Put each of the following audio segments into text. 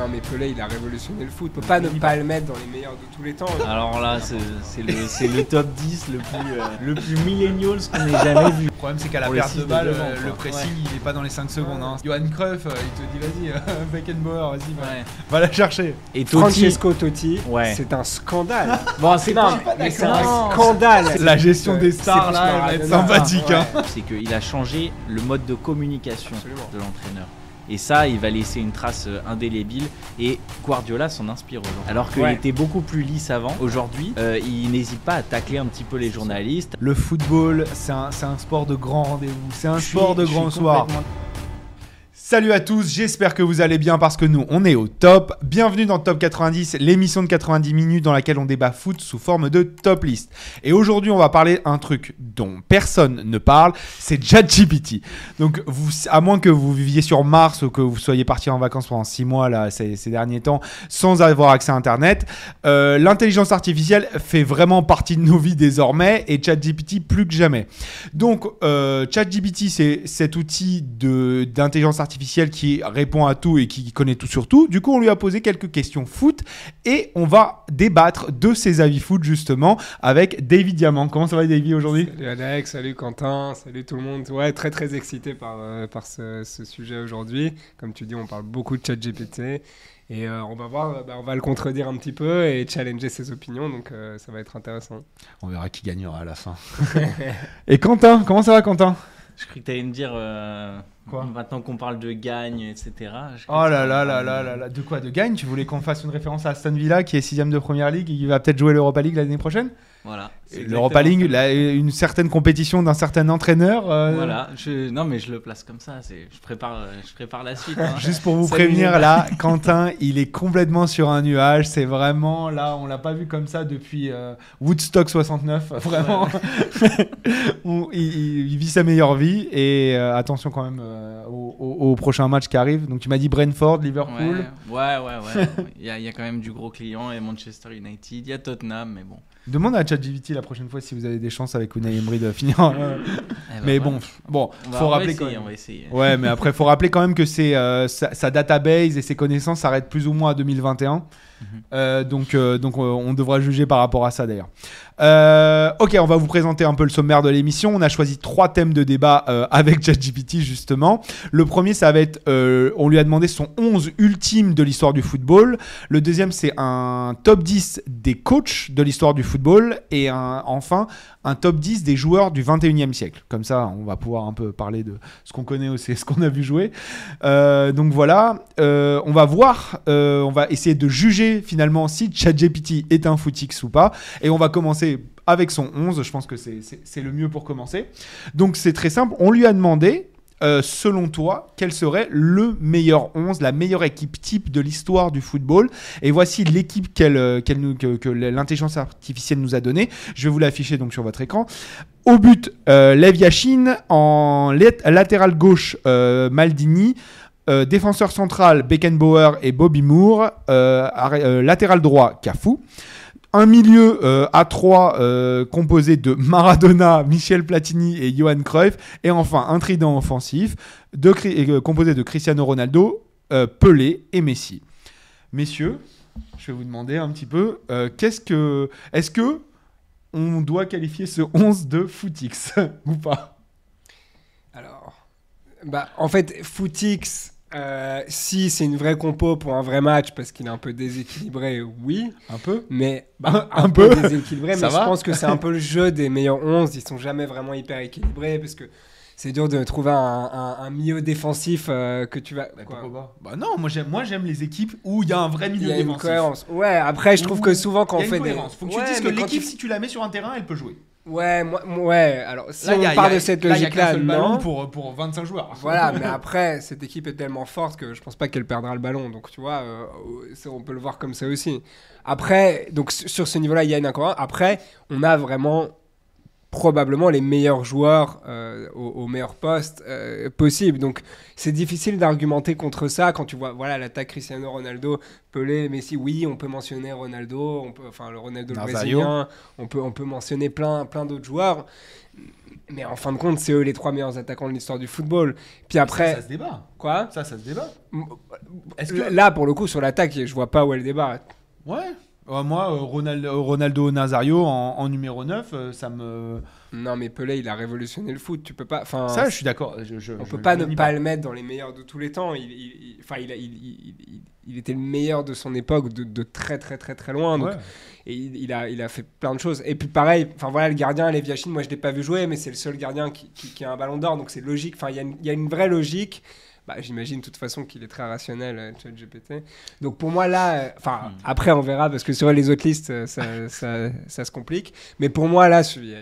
Non, mais Pelé, il a révolutionné le foot. Faut pas ne pas le mettre dans les meilleurs de tous les temps. Alors là, c'est le, c'est le top 10 le plus, euh, le plus millennials qu'on ait jamais vu. Le problème, c'est qu'à la perte de balle, devant, euh, le pressing, il est pas dans les 5 secondes. Hein. Johan Cruyff, euh, il te dit vas-y, euh, Beckenbauer, vas-y, va, Ouais. va la chercher. Et Totti, Francesco Totti, Ouais. c'est un scandale. bon, c'est un scandale. La gestion des stars, là, elle va être Maradona. sympathique. Hein. c'est qu'il a changé le mode de communication de l'entraîneur. Et ça, il va laisser une trace euh, indélébile. Et Guardiola s'en inspire aujourd'hui. Alors qu'il Ouais. était beaucoup plus lisse avant. Aujourd'hui, euh, il n'hésite pas à tacler un petit peu les journalistes. Le football, c'est un, sport de grand rendez-vous. C'est un Je suis- sport de grand soir. complètement- Salut à tous, j'espère que vous allez bien parce que nous, on est au top. Bienvenue dans Top 90, l'émission de 90 minutes dans laquelle on débat foot sous forme de top list. Et aujourd'hui, on va parler un truc dont personne ne parle, c'est ChatGPT. Donc, à moins que vous viviez sur Mars ou que vous soyez parti en vacances pendant 6 mois là, ces, derniers temps sans avoir accès à Internet, euh, l'intelligence artificielle fait vraiment partie de nos vies désormais et ChatGPT plus que jamais. Donc, euh, ChatGPT, c'est cet outil d'intelligence artificielle qui répond à tout et qui connaît tout sur tout. Du coup, on lui a posé quelques questions foot et on va débattre de ses avis foot justement avec David Diamant. Comment ça va, David, aujourd'hui? Salut Alex, salut Quentin, salut tout le monde. Ouais, très très excité par, euh, par ce, ce sujet aujourd'hui. Comme tu dis, on parle beaucoup de ChatGPT. Et euh, on va voir, euh, bah, on va le contredire un petit peu et challenger ses opinions, donc euh, ça va être intéressant. On verra qui gagnera à la fin. et Quentin, comment ça va, Quentin? Je croyais que tu allais me dire. euh, Quoi Maintenant qu'on parle de gagne, etc. Oh là là là là là là. De quoi De gagne? Tu voulais qu'on fasse une référence à Aston Villa qui est sixième de Première Ligue et qui va peut-être jouer l'Europa League l'année prochaine? Voilà. L'Europa League, la- une certaine compétition d'un certain entraîneur. euh, Voilà, je... non mais je le place comme ça. Je, prépare, euh, je prépare la suite. hein. Juste pour vous prévenir, là, Quentin, il est complètement sur un nuage. C'est vraiment, là, on l'a pas vu comme ça depuis euh, Woodstock 69. Vraiment, On- il, il- il vit sa meilleure vie. Et euh, attention quand même euh, au, au- au prochain match qui arrive. Donc tu m'as dit Brentford, Liverpool. Ouais, ouais, ouais. ouais. Il y, a, il y a quand même du gros client, il y a Manchester United, il y a Tottenham, mais bon. Demande à ChatGPT la prochaine fois si vous avez des chances avec Unai Emery de finir. euh, Eh ben, mais bon, bon, on va, faut on va rappeler essayer, quand même. on va essayer. Ouais, mais après, faut rappeler quand même que c'est euh, sa, sa database et ses connaissances s'arrêtent plus ou moins à 2021. Mhm. Euh, donc, donc on devra juger par rapport à ça d'ailleurs. Euh, ok, on va vous présenter un peu le sommaire de l'émission. On a choisi trois thèmes de débat euh, avec ChatGPT justement. Le premier, ça va être, euh, on lui a demandé son 11 ultime de l'histoire du football. Le deuxième, c'est un top 10 des coachs de l'histoire du football. Et enfin, un top 10 des joueurs du 21e siècle. Comme ça, on va pouvoir un peu parler de ce qu'on connaît aussi, ce qu'on a vu jouer. Euh, donc voilà, on va voir, on va essayer de juger finalement si ChatGPT est un footix ou pas. Et on va commencer avec son 11, je pense que c'est- le mieux pour commencer. Donc c'est très simple, on lui a demandé, euh, selon toi, quel serait le meilleur 11, la meilleure équipe type de l'histoire du football. Et voici l'équipe euh, que, l'intelligence artificielle nous a donnée. Je vais vous l'afficher donc sur votre écran. Au but, euh, Lev Yashin. En lat- latéral gauche, euh, Maldini. Défenseur central, Beckenbauer et Bobby Moore. Latéral droit, Cafu. Un milieu euh, à 3 composé de Maradona, Michel Platini et Johan Cruyff. Et enfin, un trident offensif euh, composé de Cristiano Ronaldo, euh, Pelé et Messi. Messieurs, je vais vous demander un petit peu, euh, est-ce que on doit qualifier ce 11 de footix ou pas? Alors, bah, en fait, Footix, euh, si c'est une vraie compo pour un vrai match parce qu'il est un peu déséquilibré, oui. Un peu Mais Bah, un peu. déséquilibré, mais je pense que c'est un peu le jeu des meilleurs 11. Ils sont jamais vraiment hyper équilibrés parce que c'est dur de trouver un, un- un milieu défensif euh, que tu vas. quoi. Bah non, moi j'aime, moi j'aime les équipes où il y a un vrai Il milieu y a une défensif. cohérence. Ouais, après, je trouve que souvent quand on fait des. cohérence. Faut que Ouais, tu dises que l'équipe, tu- si tu la mets sur un terrain, elle peut jouer. Ouais, moi, ouais. Alors, si Là, y a- on part a- de cette logique-là, non. pour, pour 25 joueurs. Voilà, mais après, cette équipe est tellement forte que je pense pas qu'elle perdra le ballon. Donc, tu vois, euh, on peut le voir comme ça aussi. Après, donc su- sur ce niveau-là, il y a une incohérence. Après, on a vraiment probablement les meilleurs joueurs euh, au, au meilleur poste euh, possible. Donc c'est difficile d'argumenter contre ça quand tu vois voilà l'attaque Cristiano Ronaldo, Pelé, Messi. Oui, on peut mentionner Ronaldo, on peut, enfin le Ronaldo le brésilien. On peut on peut mentionner plein plein d'autres joueurs. Mais en fin de compte, c'est eux les trois meilleurs attaquants de l'histoire du football. Puis après, Ça, se débat. quoi? Ça, ça se débat. Que- Là, pour le coup, sur l'attaque, je vois pas où est le débat. Ouais. Euh, moi, euh, Ronaldo, Ronaldo Nazario en, en numéro 9, euh, ça me. Non, mais Pelé, il a révolutionné le foot. Tu peux pas. Enfin, Ça, je suis d'accord. Je, je- on je- peut pas ne pas le mettre dans les meilleurs de tous les temps. Il, enfin, il, a- il, il- était le meilleur de son époque de, de très très très très loin. Donc, Ouais. Et il, a, il a fait plein de choses. Et puis pareil, enfin voilà, le gardien, Leviachine, moi je l'ai pas vu jouer, mais c'est le seul gardien qui, qui- qui a un ballon d'or, donc c'est logique. Enfin, il y, y a une vraie logique. Bah, J'imagine de toute façon qu'il est très rationnel, euh, ChatGPT. Donc pour moi là, euh, enfin Hmm. après on verra parce que sur les autres listes euh, ça, ça, ça se complique. Mais pour moi là, je suis,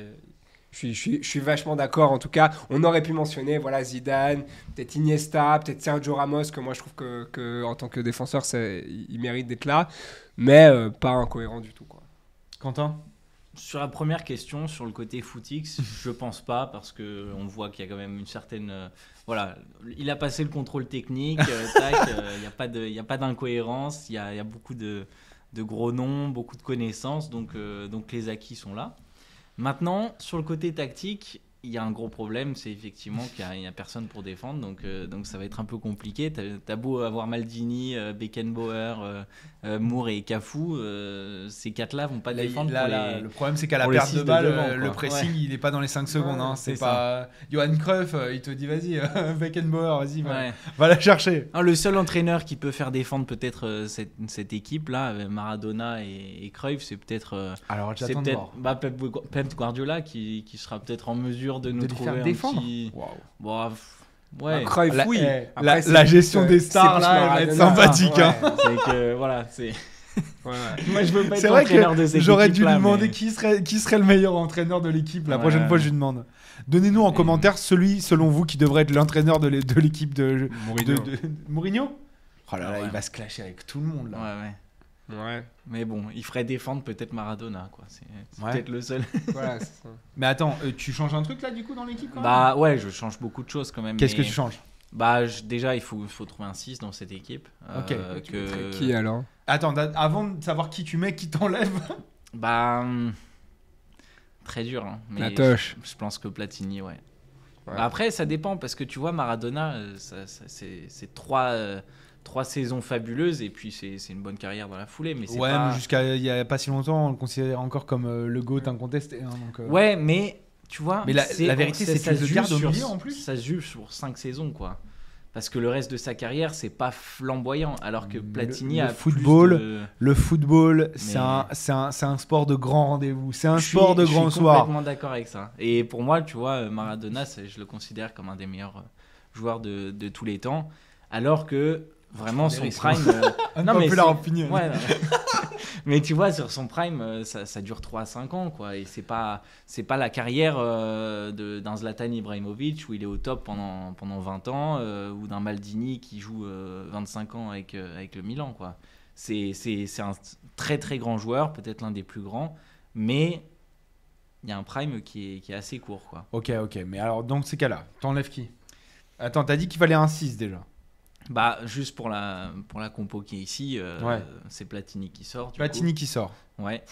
je suis, je suis, je suis vachement d'accord. En tout cas, on aurait pu mentionner voilà Zidane, peut-être Iniesta, peut-être Sergio Ramos que moi je trouve que, que en tant que défenseur, ça, il il mérite d'être là, mais euh, pas incohérent du tout quoi. Quentin? Sur la première question, sur le côté footix, je pense pas parce que on voit qu'il y a quand même une certaine, euh, voilà, il a passé le contrôle technique, euh, tac, euh, il n'y a pas de, il y a pas d'incohérence, il y a, y a beaucoup de, de gros noms, beaucoup de connaissances, donc euh, donc les acquis sont là. Maintenant, sur le côté tactique, il y a un gros problème, c'est effectivement qu'il n'y a, personne pour défendre, donc, euh, donc ça va être un peu compliqué. T'as as beau avoir Maldini, euh, Beckenbauer, euh, euh, Moore et Cafu, euh, ces quatre-là vont pas Là, défendre là, pour là, les- Le problème, c'est qu'à la perte de balle, euh, le pressing, Ouais. il est pas dans les 5 secondes. Ouais, hein. C'est pas. Johan Cruyff, euh, il te dit vas-y, euh, Beckenbauer, vas-y, va, Ouais. va la chercher. Non, le seul entraîneur qui peut faire défendre peut-être euh, cette, cette équipe-là, Maradona et, et Cruyff, c'est peut-être euh, Alors, c'est peut-être bah, Pep, Guardiola qui, qui sera peut-être en mesure de nous De trouver faire un défendre. petit... Bon, ouais. Ah, Cruyff, La- oui. eh, Après, la- gestion euh, des stars, là, elle va être Maradona. sympathique, Ouais, hein. c'est que voilà, c'est. ouais. Moi, je veux pas être C'est vrai entraîneur de que cette j'aurais dû lui demander mais- qui, serait, qui serait le meilleur entraîneur de l'équipe. La Ouais. prochaine fois, je lui demande. Donnez-nous en Et- commentaire celui, selon vous, qui devrait être l'entraîneur de l'é- de l'équipe de, de, Mourinho. de- Mourinho? Oh là là, Ouais. il va se clasher avec tout le monde là. ouais. Ouais, Mais bon, il ferait défendre peut-être Maradona, quoi. C'est Ouais. peut-être le seul. voilà, c'est ça. Mais attends, euh, tu changes un truc là du coup dans l'équipe quand même? Bah ouais, je change beaucoup de choses quand même. Qu'est-ce que tu changes? Bah je- déjà, il faut, faut trouver un 6 dans cette équipe. Ok. euh, que... mettrais Qui alors? Attends, avant de savoir qui tu mets, qui t'enlève? Bah. hum, Très dur, hein, mais La toche. Je, je pense que Platini, ouais. Ouais. Bah, Après, ça dépend parce que tu vois, Maradona, euh, ça- ça- c'est c'est trois, euh, trois saisons fabuleuses et puis c'est une bonne carrière dans la foulée. Mais Ouais, pas... mais jusqu'à il y a pas si longtemps, on le considérait encore comme euh, le GOAT incontesté. hein, donc, euh, Ouais, mais tu vois. Mais la- la vérité, c'est ça se garde au sur- milieu, en plus. Ça se joue sur cinq saisons, quoi. Parce que le reste de sa carrière, c'est pas flamboyant. Alors que Platini le a plus football, de- Le football, c'est Mais- un, c'est un, un sport de grand rendez-vous. C'est un Je suis- sport de je grand suis soir. complètement d'accord avec ça. Et pour moi, tu vois, Maradona, je le considère comme un des meilleurs euh, joueurs de, de tous les temps. Alors que vraiment son prime. euh, non, mais opinion. ouais, mais tu vois, sur son prime, euh, ça, ça dure 3 à 5 ans, quoi. Et c'est pas, c'est pas la carrière euh, d'un Zlatan Ibrahimovic où il est au top pendant, pendant 20 ans, euh, ou d'un Maldini qui joue euh, 25 ans avec, euh, avec le Milan, quoi. C'est, c'est un très très grand joueur, peut-être l'un des plus grands, mais il y a un prime qui est, qui est assez court, quoi. Ok, ok. Mais alors, dans ces cas-là, t'enlèves qui? Attends, t'as dit qu'il fallait un 6 déjà. Bah, juste pour la, pour la compo qui est ici, euh, Ouais. c'est Platini qui sort. du Platini qui sort. Ouais.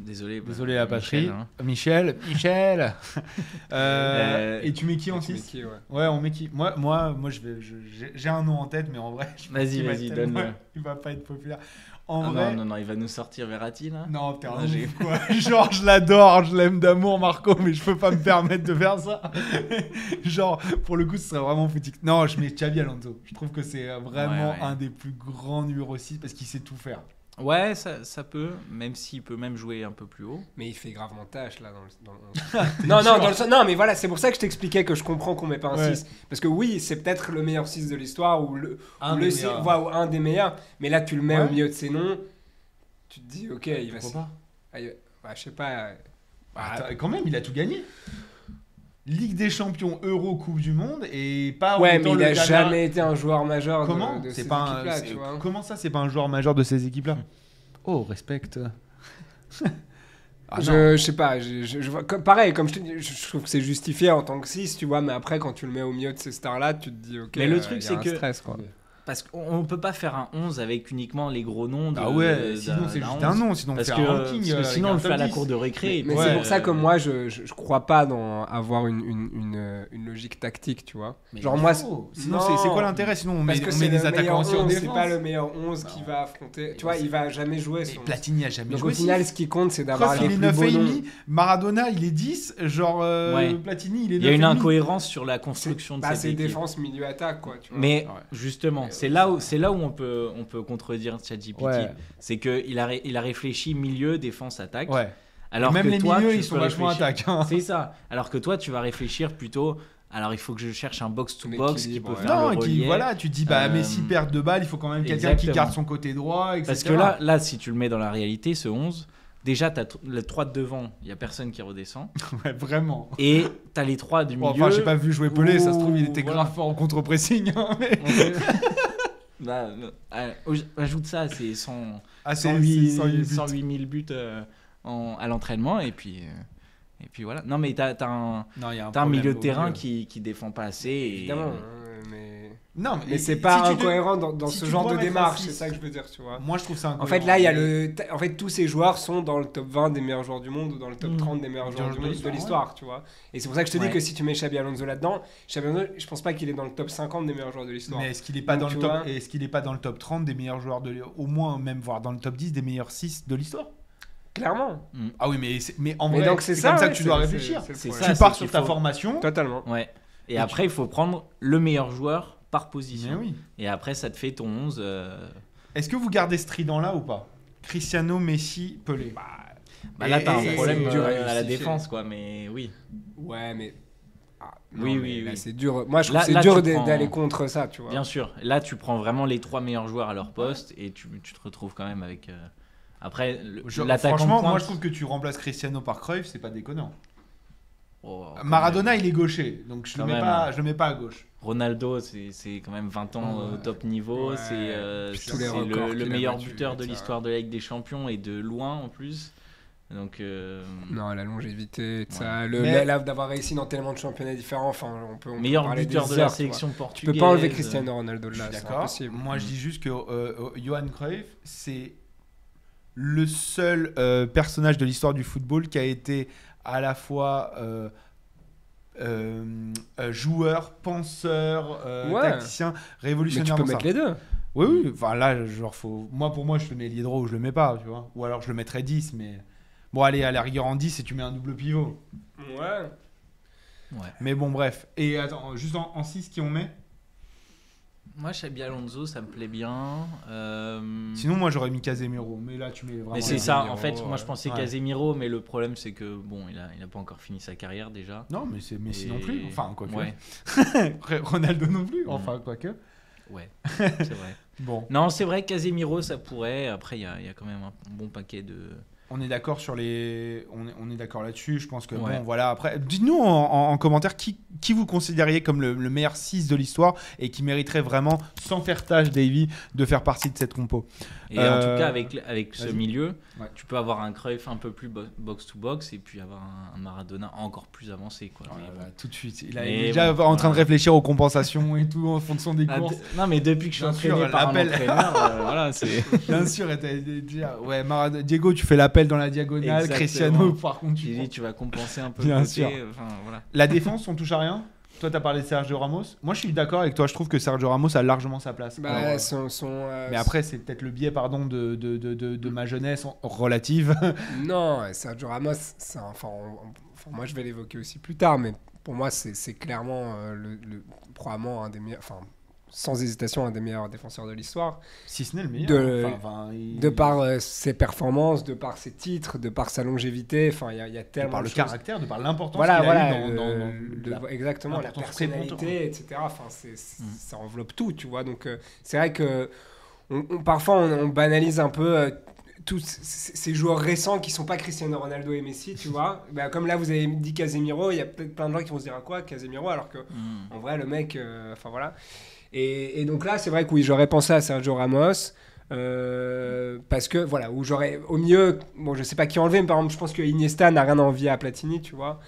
Désolé. bah, Désolé la patrie. Michel, hein. Michel, Michel. Euh, Euh, et tu mets qui en Tu mets 6 qui, ouais. Ouais, on met qui Moi, moi, moi, je vais, je- j'ai- un nom en tête, mais en vrai, Vas-y, vas-y, donne-le. Il va pas être populaire. En Ah vrai, non, non, non, il va nous sortir Verratti là. Non, t'es un ouf, quoi. Genre, je l'adore, je l'aime d'amour, Marco, mais je peux pas me permettre de faire ça. Genre, pour le coup, ce serait vraiment foutique. Non, je mets Xavi Alonso. Je trouve que c'est euh, vraiment Ouais, ouais. un des plus grands numéro 6 parce qu'il sait tout faire. Ouais, ça, ça peut, même s'il peut même jouer un peu plus haut. Mais il fait gravement tâche là dans le. dans le- non, non, dans le sens- non, mais voilà, c'est pour ça que je t'expliquais que je comprends qu'on met pas un Ouais. 6. Parce que oui, c'est peut-être le meilleur 6 de l'histoire ou le, Un ou des le six- meilleurs. voilà, ou un des meilleurs. Mais là, tu le mets Ouais. au milieu de ses noms. Tu te dis, ok, il va. Pourquoi pas Ah, il bah, je sais pas. euh, Bah, attends, quand même, il a tout gagné. Ligue des champions, Euro, Coupe du Monde et pas Ouais, mais il le a Ghana- jamais été un joueur majeur de- Comment de, C'est ces pas un- équipes-là, c'est- tu vois. Comment ça, c'est pas un joueur majeur de ces équipes-là Oh, respecte. Ah, je, je sais pas, je, je- je vois- comme, pareil, comme je te dis, je, trouve que c'est justifié en tant que 6, tu vois, mais après, quand tu le mets au milieu de ces stars-là, tu te dis, ok. Mais le euh, truc, y a c'est un que- stress, quoi. Parce qu'on peut pas faire un 11 avec uniquement les gros noms. De, Ah ouais, de- sinon c'est juste 11. un nom, sinon on Parce fait que, un parce ranking. que euh, sinon, on le fait à la cour 10. de récré. Mais c'est pour ça que euh, moi, je, je, je crois pas dans avoir une, une, une, euh, une logique tactique, tu vois. Mais Genre, moi, c'est- Sinon, non. c'est c'est quoi l'intérêt? Sinon, on met, parce que on c'est met des attaquants en 11, c'est pas le meilleur 11 qui va affronter. Tu vois, il va jamais jouer son. Platini a jamais Donc joué au final, ce qui compte, c'est d'avoir les plus 9 beaux et noms. demi. Maradona, il est 10. Genre, euh. Platini, il est 9 Il y a une incohérence sur la construction de Bah, cette c'est équipe. défense, milieu, attaque, quoi. Tu vois. Mais justement, c'est là où c'est là où on peut on peut contredire ChatGPT. Ouais. C'est que il a ré- il a réfléchi milieu défense attaque. Ouais. Alors Même que les toi, milieux, tu ils sont vachement réfléchir- attaques. hein. C'est ça. Alors que toi, tu vas réfléchir plutôt. Alors il faut que je cherche un box to box qui peut ouais. faire Non, le et qui, voilà, tu te dis, bah, Euh, Messi perd deux balles, il faut quand même quelqu'un qui garde son côté droit, etc. Parce que là, là, si tu le mets dans la réalité, ce 11, déjà, tu as les trois de devant, il n'y a personne qui redescend. ouais, vraiment. Et tu as les trois du Bon, milieu. enfin, j'ai pas vu jouer Pelé, ça se trouve, il était Ouh, grave voilà. fort en contre-pressing. hein, mais- Bah, euh, ajoute ça, c'est 100, Ah, c'est 108, c'est 108 buts. 108 000 buts euh, en- à l'entraînement. Et puis, euh, et puis voilà. Non, mais tu as, un, Non, y a un, t'as un milieu de terrain milieu. qui, qui défend pas assez. Et. Non, mais, Mais c'est pas incohérent dans, dans si ce genre de démarche, c'est ça que je veux dire, tu vois. Moi, je trouve ça En fait, là, il y a le. En fait, tous ces joueurs sont dans le top 20 des meilleurs joueurs du monde ou dans le top Mm. 30 des meilleurs joueurs du de monde de l'histoire, tu vois. Et c'est pour ça que je te dis que si tu mets Xabi Alonso là-dedans, Xabi Alonso, je pense pas qu'il est dans le top 50 des meilleurs joueurs de l'histoire. Mais est-ce qu'il est pas Donc, dans le top vois. est-ce qu'il est pas dans le top 30 des meilleurs joueurs de au moins même voire dans le top 10 des meilleurs 6 de l'histoire? Clairement. Ah oui, mais c'est- mais en Mais vrai, donc, c'est comme ça ouais, que tu dois réfléchir. Tu pars sur ta formation. Totalement. Ouais. Et après, il faut prendre le meilleur joueur par position. Oui. Et après, ça te fait ton 11. euh, Est-ce que vous gardez ce trident là ou pas? Cristiano, Messi, Pelé. Bah là, Et- t'as un problème c'est dur à euh, à la défense, quoi. Mais oui. Ouais, mais. Ah, Oui, non, oui, mais là, oui. C'est dur. Moi, je trouve Là- que c'est là, dur prends- d'aller contre ça, tu vois. Bien sûr. Là, tu prends vraiment les trois meilleurs joueurs à leur poste et tu, tu te retrouves quand même avec. euh, Après, le- Je- l'attaquant de franchement, pointe- moi je trouve que tu remplaces Cristiano par Cruyff, c'est pas déconnant. Oh, Maradona, même. il est gaucher, donc je le Quand mets même, pas, hein. je le mets pas à gauche. Ronaldo, c'est quand même 20 ans euh, au Ouais. top niveau. Ouais. C'est euh, le, meilleur buteur de l'histoire de la Ligue des Champions et de loin en plus. Donc, euh, Non, la longévité, tout Ouais. ça, le, Mais- d'avoir réussi dans tellement de championnats différents, enfin, on peut, on peut meilleur parler buteur des de la heures, tu sélection Tu portugaise. peux pas enlever Cristiano Ronaldo là, d'accord. Moi, je Mm. dis juste que euh, euh, Johan Cruyff, c'est le seul euh, personnage de l'histoire du football qui a été à la fois euh, euh, euh, joueur, penseur, euh, Ouais. tacticien, Mais tu révolutionnaire. peux mettre ça. les deux. Oui, oui. Enfin là, genre, faut... moi pour moi, je le mets ailier droit ou je le mets pas, tu vois. Ou alors je le mettrais 10, mais bon, allez, à la rigueur en 10 et tu mets un double pivot. Ouais. Ouais. Mais bon, bref. Et attends, juste en, en 6 qui on met? Moi, Xabi Alonso, ça me plaît bien. Euh, Sinon, moi j'aurais mis Casemiro, mais là tu mets vraiment. mais c'est ça, Casemiro, en fait, moi je pensais Ouais. Casemiro, mais le problème c'est que bon, il a, il a pas encore fini sa carrière déjà. Non, mais c'est Messi Et- non plus. Enfin, quoi que. Ouais, Ronaldo non plus. Mm. Enfin, quoi que. ouais, c'est vrai. Bon, Non, c'est vrai, Casemiro, ça pourrait. Après, il y a, y a quand même un bon paquet de. on est d'accord sur les. On est, on est d'accord là-dessus. Je pense que Ouais. bon, voilà. Après, dites-nous en, en- en commentaire qui, qui vous considériez comme le, le meilleur 6 de l'histoire et qui mériterait vraiment, sans faire tâche, Davy, de faire partie de cette compo. Et en Euh, tout cas, avec, avec ce milieu, Ouais. tu peux avoir un Cruyff un peu plus bo- box-to-box et puis avoir un, un Maradona encore plus avancé. Quoi. Tout de suite. Il, est déjà bon, en train de réfléchir aux compensations et tout en fonction des Ah, courses. non, mais depuis que je suis Bien sûr, entraîné par un entraîneur, euh, voilà, c'est. Bien sûr, déjà. Ouais, Diego, tu fais l'appel dans la diagonale. Exactement. Cristiano, par contre, tu dis, tu vas compenser un peu Bien côté, sûr. euh, Enfin, voilà. La défense, on touche à rien? Toi, t'as parlé de Sergio Ramos. Moi, je suis d'accord avec toi. Je trouve que Sergio Ramos a largement sa place. Bah, Alors, euh, son, son, euh, mais après, c'est peut-être le biais, pardon, de, de, de, de, ma jeunesse relative. Non, Sergio Ramos, enfin, on- moi je vais l'évoquer aussi plus tard, mais pour moi c'est c'est clairement euh, le, le- probablement un des meilleurs, enfin sans hésitation un des meilleurs défenseurs de l'histoire, si ce n'est le meilleur. De- Enfin, enfin, il- de par euh, ses performances, de par ses titres, de par sa longévité, enfin il y, a- y a de tellement par de le choses. caractère, de par l'importance Voilà, voilà, a eu le- dans, dans- dans le- la- exactement, la personnalité, etc. Enfin, c'est- c'est- Mm. ça enveloppe tout, tu vois. Donc, euh, c'est vrai que on- on- parfois on, on banalise un peu euh, tous ces joueurs récents qui sont pas Cristiano Ronaldo et Messi, tu vois. Bah, comme là, vous avez dit Casemiro, il y a peut-être plein de gens qui vont se dire à quoi Casemiro, alors que Mm. en vrai, le mec, euh, enfin voilà. Et, donc là, c'est vrai que oui, j'aurais pensé à Sergio Ramos. Euh, parce que voilà, où j'aurais au mieux, bon, je sais pas qui enlever, mais par exemple, je pense que Iniesta n'a rien à à Platini, tu vois.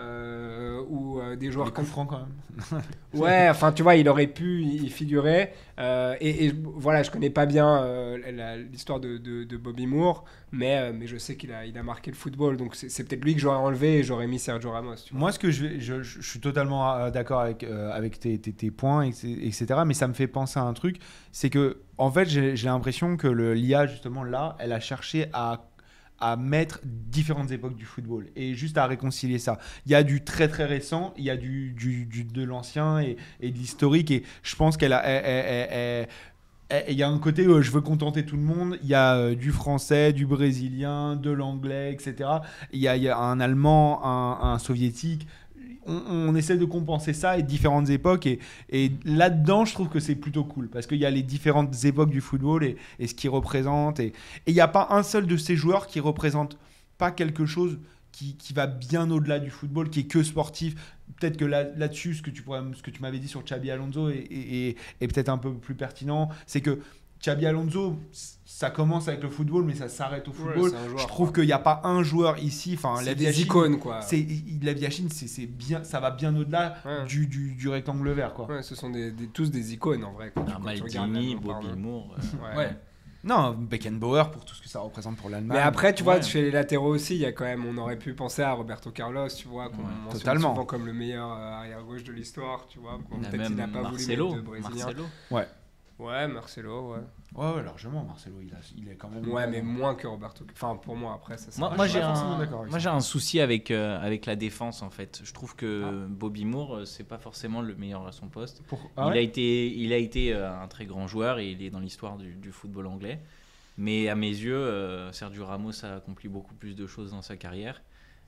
Euh, ou euh, des joueurs Les comme francs, quand même. Ouais, enfin, tu vois, il aurait pu y figurer. Euh, et, et voilà, je connais pas bien euh, l'histoire de, de- de Bobby Moore, mais, mais je sais qu'il a, il a marqué le football. Donc c'est peut-être lui que j'aurais enlevé et j'aurais mis Sergio Ramos. Tu vois. Moi, ce que je, je, suis totalement d'accord avec, avec tes, tes- tes points, etc., mais ça me fait penser à un truc, c'est que, en fait, j'ai l'impression que l'IA, justement, là, elle a cherché à à mettre différentes époques du football et juste à réconcilier ça. Il y a du très très récent, il y a du, du- de l'ancien et, et de l'historique et je pense qu'elle a elle- il y a un côté où je veux contenter tout le monde, il y a euh, du français, du brésilien, de l'anglais, etc. Il y, y a un allemand, un soviétique. On, essaie de compenser ça et différentes époques. Et, là-dedans, je trouve que c'est plutôt cool parce qu'il y a les différentes époques du football et, ce qu'ils représentent. Et il n'y a pas un seul de ces joueurs qui représente pas quelque chose qui, va bien au-delà du football, qui est que sportif. Peut-être que là- là-dessus, ce que tu, m'avais dit sur Xabi Alonso est peut-être un peu plus pertinent. C'est que Xabi Alonso, ça commence avec le football, mais ça s'arrête au football. c'est un joueur, je trouve qu'il n'y a pas un joueur ici. Enfin, C'est la des Viachine, icônes, quoi. C'est la Viachine, c'est bien, ça va bien au-delà Ouais. du, du, du rectangle vert, quoi. Ouais, ce sont des, des- tous des icônes en vrai. Quand, Un quand tu regardes Maldini, l'Allemand, Bobby. Moore. euh, Ouais. Ouais. Non, Beckenbauer pour tout ce que ça représente pour l'Allemagne. Mais après, tu vois, Ouais. fais les latéraux aussi. Il y a quand même, on aurait pu penser à Roberto Carlos, tu vois, qu'on Ouais, mentionne totalement. souvent comme le meilleur euh, arrière gauche de l'histoire, tu vois. Il Peut-être qu'il n'a même pas Marcelo. voulu mettre de Brésilien. Marcelo. Ouais, Marcelo, ouais. Ouais, ouais, largement, Marcelo, il, a, il est quand même. Ouais, mais moins que Roberto. Enfin, pour moi, après, ça. Moi, moi, j'ai pas forcément un, d'accord avec moi j'ai un souci avec, euh, avec la défense en fait. Je trouve que Ah. Bobby Moore, euh, c'est pas forcément le meilleur à son poste. Pour- il, Ah a ouais été, il a été euh, un très grand joueur et il est dans l'histoire du, du football anglais. Mais à mes yeux, euh, Sergio Ramos a accompli beaucoup plus de choses dans sa carrière.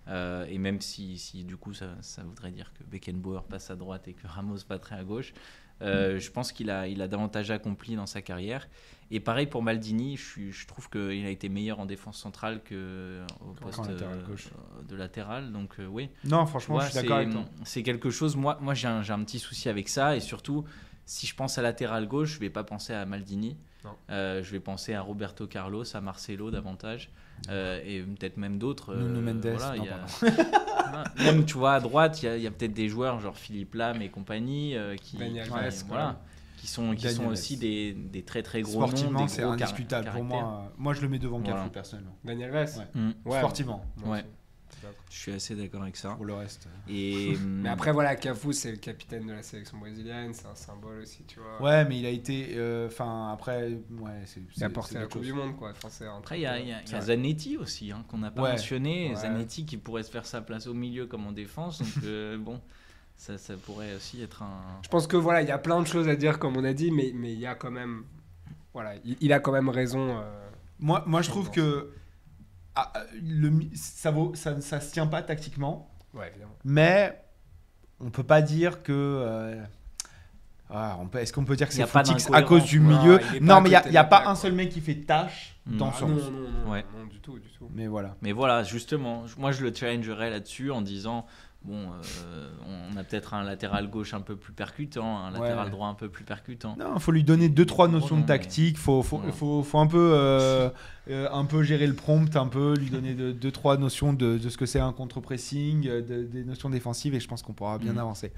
Euh, et même si, si du coup ça, ça voudrait dire que Beckenbauer passe à droite et que Ramos passerait à gauche, euh, je pense qu'il a, il a davantage accompli dans sa carrière. Et pareil pour Maldini, je, je trouve qu'il a été meilleur en défense centrale que au Qu'en poste latéral euh, de latéral. Donc euh, oui, Non, franchement, Ouais, je suis d'accord c'est- avec toi. C'est quelque chose, moi, moi j'ai un, un petit souci avec ça. Et surtout, si je pense à latéral gauche, je vais pas penser à Maldini. Non. Euh, je vais penser à Roberto Carlos, à Marcelo davantage. euh, et peut-être même d'autres. Nuno euh, Mendes, voilà, non, il y a- même, tu vois, à droite, il y a, peut-être des joueurs genre Philippe Lam et compagnie euh, qui, voilà, qui sont, qui sont aussi des, des très très gros noms. Sportivement, c'est indiscutable pour moi. Moi, je le mets devant Voilà. Cafu, personnellement. Daniel Alves Ouais. Mm, Ouais. Sportivement. moi Ouais. Je suis assez d'accord avec ça. Pour le reste. Et, Mais après, voilà, Cafu, c'est le capitaine de la sélection brésilienne, c'est un symbole aussi, tu vois. Ouais, mais il a été. euh, Enfin, après. Ouais, c'est. Il c'est- a porté la Coupe du Monde, quoi. Enfin, c'est un Après, il y a, euh, y a- y a. Zanetti aussi, hein, qu'on n'a pas Ouais. mentionné. Ouais. Zanetti qui pourrait se faire sa place au milieu comme en défense. Donc, euh, bon, ça, ça pourrait aussi être un. Je pense que voilà, il y a plein de choses à dire, comme on a dit, mais mais il y a quand même. Voilà, il, il a quand même raison. euh, Moi, moi, je trouve que. Ah, euh, le, ça, vaut, ça, ça se tient pas tactiquement, Ouais, évidemment. mais on peut pas dire que. euh, ah, on peut- Est-ce qu'on peut dire que c'est footix à cause du milieu? Non, mais il n'y a, pas un seul mec qui fait tâche Mm. dans Ah, son. non, non, non, Ouais. non, du tout, du tout. Mais voilà. Mais voilà, justement, moi je le challengerais là-dessus en disant bon, euh, on a peut-être un latéral gauche un peu plus percutant, un latéral Ouais. droit un peu plus percutant. Non, faut lui donner deux trois notions de tactique. Faut, faut, Ouais. faut, faut un peu, euh, euh, un peu gérer le prompt, un peu lui donner de- deux trois notions de, de ce que c'est un contre-pressing, de- des notions défensives, et je pense qu'on pourra bien Mhm. avancer.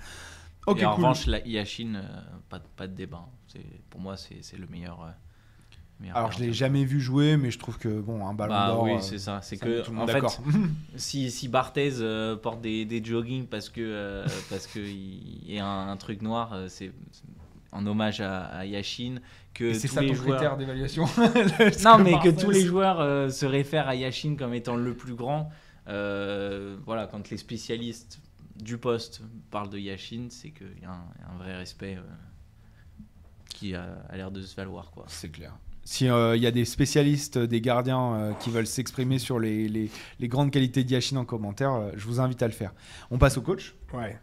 Et en cool. revanche, la Yashin, pas, de- pas de débat. C'est- Pour moi, c'est c'est le meilleur. Euh, Alors je l'ai gardien. jamais vu jouer, mais je trouve que bon, un ballon Bah d'or. oui, euh, c'est ça. C'est que tout le en fait, si, si Barthez euh, porte des, des jogging parce que euh, parce que il a un, un truc noir, euh, c'est en hommage à, à Yashin que c'est ça les ton joueurs. critère d'évaluation. Non, mais que tous les joueurs euh, se réfèrent à Yashin comme étant le plus grand. Euh, voilà, quand les spécialistes du poste parlent de Yashin, c'est qu'il y, a un- vrai respect euh, qui a, a l'air de se valoir. Quoi. C'est clair. Si il y a des spécialistes, des gardiens euh, qui veulent s'exprimer sur les, les- les grandes qualités d'Yachin en commentaire, euh, je vous invite à le faire. On passe au coach? Ouais.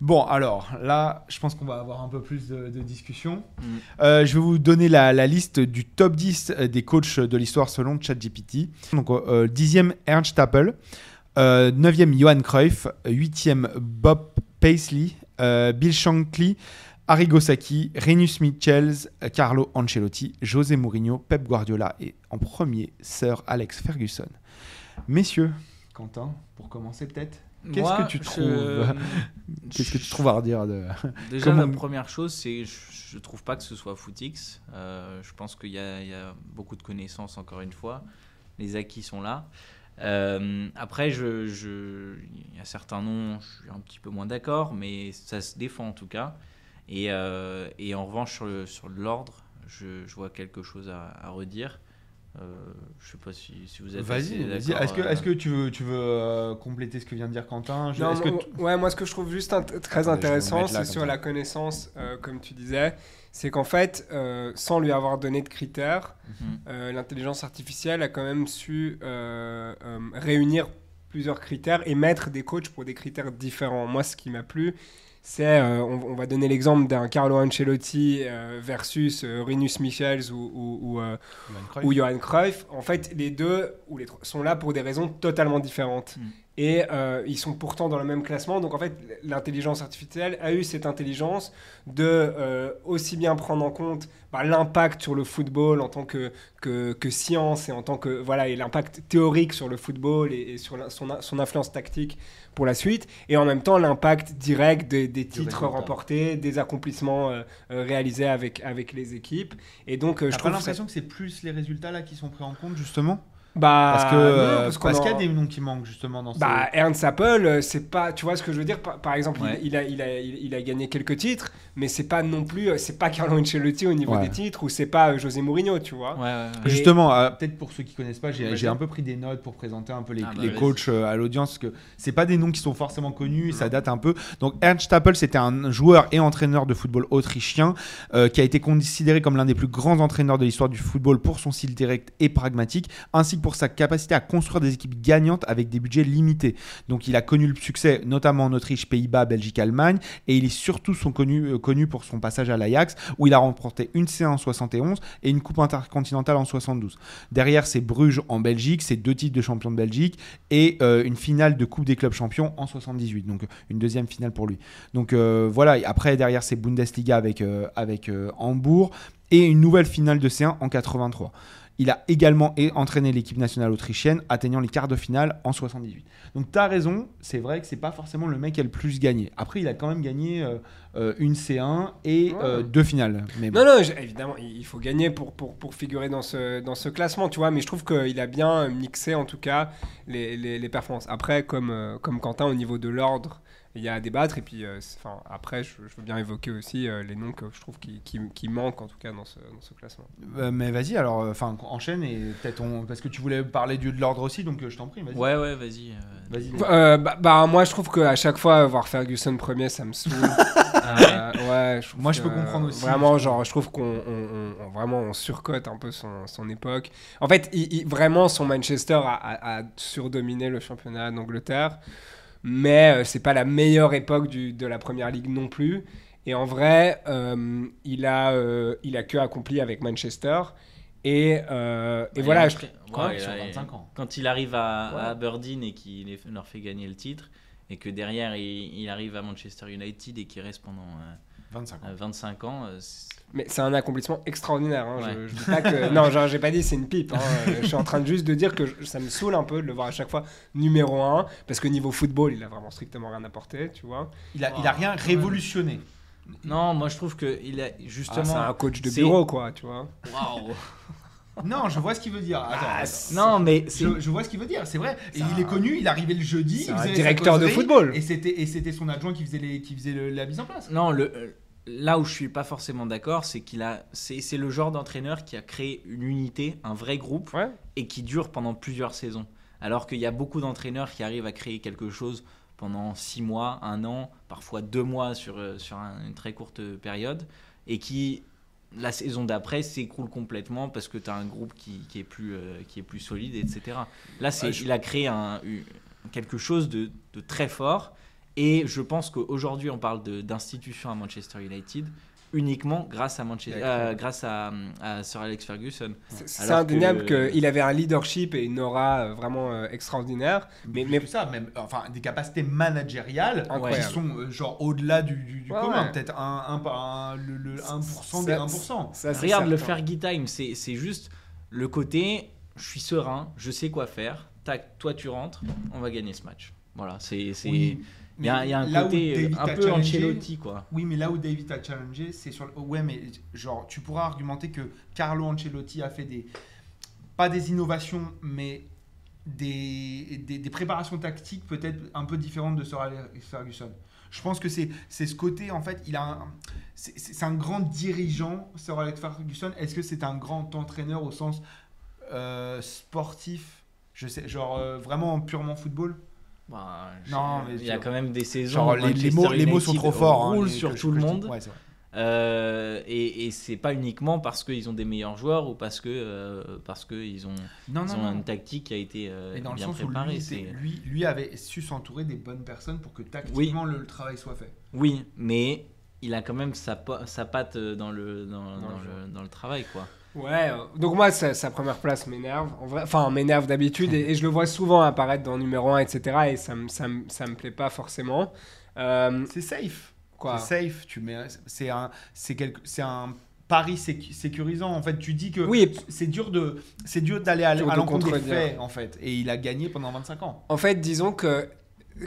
Bon, alors là, je pense qu'on va avoir un peu plus de, de discussion. Mm. Euh, je vais vous donner la, la liste du top 10 des coachs de l'histoire selon ChatGPT. Donc, euh, 10e Ernst Happel, euh, 9e Johan Cruyff, 8e Bob Paisley, euh, Bill Shankly, Arrigo Sacchi, Renus Michels, Carlo Ancelotti, José Mourinho, Pep Guardiola et en premier Sir Alex Ferguson. Messieurs, Quentin, pour commencer peut-être, qu'est-ce que tu je- trouves? Qu'est-ce que tu trouves à redire de Déjà, Comment- la première chose, c'est je, je trouve pas que ce soit footix. Euh, je pense qu'il y, a- il y a beaucoup de connaissances, encore une fois. Les acquis sont là. Euh, après, je, je- il y a certains noms, je suis un petit peu moins d'accord, mais ça se défend en tout cas. Et, euh, et en revanche, sur le- sur l'ordre, je, je vois quelque chose à, à redire. Euh, je sais pas si, si vous êtes assez Vas-y, vas-y. Est-ce que, euh, est-ce que tu veux, tu veux euh, compléter ce que vient de dire Quentin? Je- Non, est-ce que ouais, moi ce que je trouve juste int- très intéressant, c'est sur ça. la connaissance, euh, comme tu disais, c'est qu'en fait, euh, sans lui avoir donné de critères, mhm. euh, l'intelligence artificielle a quand même su euh, euh, réunir plusieurs critères et mettre des coachs pour des critères différents. Moi, ce qui m'a plu, c'est, euh, on, on va donner l'exemple d'un Carlo Ancelotti euh, versus euh, Rinus Michels ou, ou, ou, euh, ou Johan Cruyff. En fait, les deux ou les trois sont là pour des raisons totalement différentes. Mm. Et euh, ils sont pourtant dans le même classement. Donc en fait, l'intelligence artificielle a eu cette intelligence de euh, aussi bien prendre en compte bah, l'impact sur le football en tant que, que, que science et en tant que voilà et l'impact théorique sur le football et, et sur la- son, son influence tactique pour la suite et en même temps l'impact direct des, des titres remportés, des accomplissements euh, réalisés avec, avec les équipes. Et donc je trouve ça- l'impression que c'est plus les résultats là qui sont pris en compte justement? Bah, Parce que non, euh, parce qu'on parce en- qu'il y a des noms qui manquent justement dans Bah, Ernst Apple, euh, c'est pas, tu vois ce que je veux dire? Par, par exemple, Ouais. il, il a, il, a, il, il a gagné quelques titres, mais c'est pas non plus, euh, c'est pas Carlo Ancelotti au niveau Ouais. des titres ou c'est pas José Mourinho, tu vois. Ouais, ouais, ouais. Et- Justement, euh, peut-être pour ceux qui connaissent pas, j'ai un peu pris des notes pour présenter un peu les, Ah bah les coachs à l'audience, parce que c'est pas des noms qui sont forcément connus, et ça date un peu. Donc Ernst Stappel, c'était un joueur et entraîneur de football autrichien euh, qui a été considéré comme l'un des plus grands entraîneurs de l'histoire du football pour son style direct et pragmatique, ainsi que pour sa capacité à construire des équipes gagnantes avec des budgets limités. Donc il a connu le succès notamment en Autriche, Pays-Bas, Belgique, Allemagne, et il est surtout son connu, euh, connu pour son passage à l'Ajax, où il a remporté une C1 en 71 et une Coupe intercontinentale en 72. Derrière, c'est Bruges en Belgique, c'est deux titres de champion de Belgique et euh, une finale de Coupe des clubs champions en 78. Donc une deuxième finale pour lui. Donc euh, voilà, et après derrière, c'est Bundesliga avec, avec Hambourg et une nouvelle finale de C1 en 83. Il a également entraîné l'équipe nationale autrichienne, atteignant les quarts de finale en 78. Donc tu as raison, c'est vrai que c'est pas forcément le mec qui a le plus gagné. Après, il a quand même gagné euh, euh, une C1 et Ouais. euh, deux finales. Mais bon. Non, non, évidemment, il faut gagner pour, pour, pour figurer dans ce, dans ce classement, tu vois, mais je trouve qu'il a bien mixé, en tout cas, les, les, les performances. Après, comme, comme Quentin, au niveau de l'ordre, il y a à débattre, et puis, euh, enfin, après, je, je veux bien évoquer aussi euh, les noms que je trouve qui, qui, qui manquent, en tout cas, dans ce, dans ce classement. Euh, mais vas-y, alors, enfin, enchaîne et peut-être on... parce que tu voulais parler du, de l'ordre aussi, donc euh, je t'en prie. Vas-y. Ouais, ouais, vas-y. euh, Vas-y. Euh, bah, bah, moi, je trouve qu'à chaque fois, voir Ferguson premier, ça me saoule. Euh, ouais, je trouve Moi, je peux comprendre aussi, Vraiment, je genre, je trouve qu'on on- on- on- vraiment on surcote un peu son, son époque. En fait, il, il- vraiment, son Manchester a, a- a surdominé le championnat d'Angleterre, mais euh, c'est pas la meilleure époque du- de la première ligue non plus. Et en vrai, euh, il a, euh, il a que accompli avec Manchester. Et, euh, voilà, il je- a- Quoi, ouais, sur il a- 25 ans. Quand il arrive à, Ouais. à Aberdeen et qu'il leur fait gagner le titre, et que derrière il, il arrive à Manchester United et qu'il reste pendant euh, 25 ans. euh, 25 ans, euh, c'est- Mais c'est un accomplissement extraordinaire. hein. Ouais. Je, je dis pas que... non, genre, j'ai pas dit c'est une pipe. hein. Euh, je suis en train de juste de dire que je- ça me saoule un peu de le voir à chaque fois numéro 1 parce que niveau football, il a vraiment strictement rien apporté, tu vois. Il a, il a rien révolutionné. Non, moi je trouve qu'il a Ah, justement. c'est un coach de bureau, quoi, tu vois. Waouh. Non, je vois ce qu'il veut dire. Attends, Ah, attends. Non, mais. Je, je vois ce qu'il veut dire, c'est vrai. Et il est connu, il arrivait le jeudi, c'est il un directeur de football. Et c'était et c'était son adjoint qui faisait les, qui faisait le- la mise en place. Non, le, euh, là où je suis pas forcément d'accord, c'est qu'il a. C'est le genre d'entraîneur qui a créé une unité, un vrai groupe, Ouais. et qui dure pendant plusieurs saisons. Alors qu'il y a beaucoup d'entraîneurs qui arrivent à créer quelque chose pendant six mois, un an, parfois deux mois sur, euh, sur un- une très courte période, et qui, la saison d'après, s'écroule complètement parce que tu as un groupe qui, qui est plus, euh, qui est plus solide, etc. Là, c'est, je- il a créé un, quelque chose de, de très fort, et je pense qu'aujourd'hui, on parle d'institution à Manchester United. uniquement grâce à Manchester, euh, grâce à, à Sir Alex Ferguson. C'est indéniable qu'il avait un leadership et une aura euh, vraiment euh, extraordinaire. Mais, Mais, ça, même, enfin, des capacités managériales Incroyable. qui sont euh, genre au-delà du, du, du Ouais, commun, ouais. peut-être un, un, un- le, le 1% Ça- des 1%. ça, c'est Regarde le. Fergie Time, c'est c'est juste le côté je suis serein, je sais quoi faire. Tac, toi tu rentres, on va gagner ce match. Voilà, c'est c'est Oui, il y a, il y a un côté David un peu Ancelotti quoi. Oui, mais là où David a challengé, c'est sur le. Ouais, mais genre, tu pourras argumenter que Carlo Ancelotti a fait des. Pas des innovations, mais des, des, des préparations tactiques peut-être un peu différentes de Sir Alex Ferguson. Je pense que c'est ce côté, en fait, il a un. C'est c'est un grand dirigeant, Sir Alex Ferguson. Est-ce que c'est un grand entraîneur au sens euh, sportif? Je sais, genre euh, vraiment purement football? Bah, Non, mais il y a quand même des saisons. Genre les, mots, les mots sont trop forts. hein, roule les- sur tout le monde. Ouais. Euh, et et c'est pas uniquement parce qu'ils ont des meilleurs joueurs ou parce que euh, parce que ils ont, Non, ils non, ont non. une tactique qui a été euh, le bien où préparée. lui, avait su s'entourer des bonnes personnes pour que tactiquement le, le travail soit fait. Oui, mais il a quand même sa, pa- sa patte euh, dans le, dans, le, dans le travail. quoi. Ouais, euh, donc moi, sa, sa première place m'énerve. En vrai, enfin, m'énerve d'habitude et, et je le vois souvent apparaître dans numéro 1, etc. Et ça me ça me- ça plaît pas forcément. Euh, C'est safe. quoi C'est safe. Tu mets, c'est un, c'est quelque, c'est un pari sécu- sécurisant. En fait, tu dis que Oui, c'est dur de, c'est dur d'aller à, l'encontre des faits, en fait. Et il a gagné pendant 25 ans. En fait, disons que,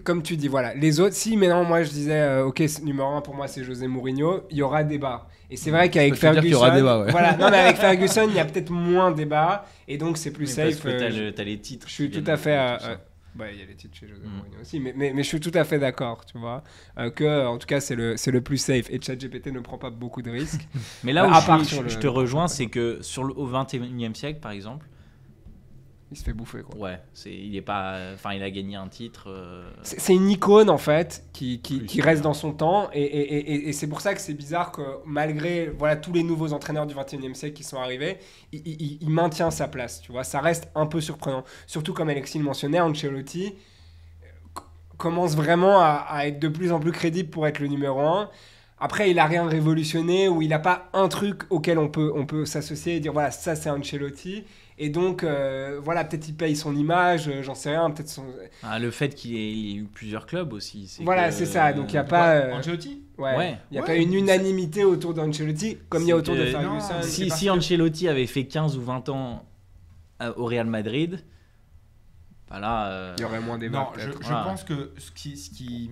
comme tu dis, voilà, les autres, si maintenant moi je disais, euh, ok, numéro 1 pour moi c'est José Mourinho, il y aura débat. Et c'est vrai qu'avec Ferguson, qu'il y aura débat, ouais. voilà, non mais avec Ferguson, il y a peut-être moins débat et donc c'est plus parce safe. que t'as, euh, le- t'as les titres. Je suis tout à fait. euh, bah, il y a les titres chez José Mm. Mourinho aussi, mais, mais, mais je suis tout à fait d'accord, tu vois, euh, que en tout cas c'est le, plus safe. Et ChatGPT ne prend pas beaucoup de risques. Mais là où à je, part suis- sur je- le- je te rejoins, c'est que sur le, au 21e siècle, par exemple, Il se fait bouffer, quoi. ouais, c'est, il est pas, enfin, il a gagné un titre. euh, C'est c'est une icône en fait qui, qui, qui reste dans son temps et, et, et, et c'est pour ça que c'est bizarre que malgré voilà tous les nouveaux entraîneurs du 21e siècle qui sont arrivés, il, il- il maintient sa place, tu vois. Ça reste un peu surprenant. Surtout comme Alexis le mentionnait, Ancelotti euh, commence vraiment à, à être de plus en plus crédible pour être le numéro 1. Après, il a rien révolutionné ou il n'a pas un truc auquel on peut, on peut s'associer et dire voilà, ça c'est Ancelotti. Et donc, euh, voilà, peut-être il paye son image, euh, j'en sais rien, peut-être son. ah, le fait qu'il ait, eu plusieurs clubs aussi. c'est Voilà, que- c'est ça, donc il y a pas. euh, Ancelotti Ouais. Ouais. Il n'y a Ouais, pas une c'est- unanimité autour d'Ancelotti comme il y a autour de Ferguson. Si, parce si que- Ancelotti avait fait 15 ou 20 ans euh, au Real Madrid, bah là, euh, Il y aurait moins débat. Non, je, peut-être. je Voilà. pense que ce qui, ce, qui,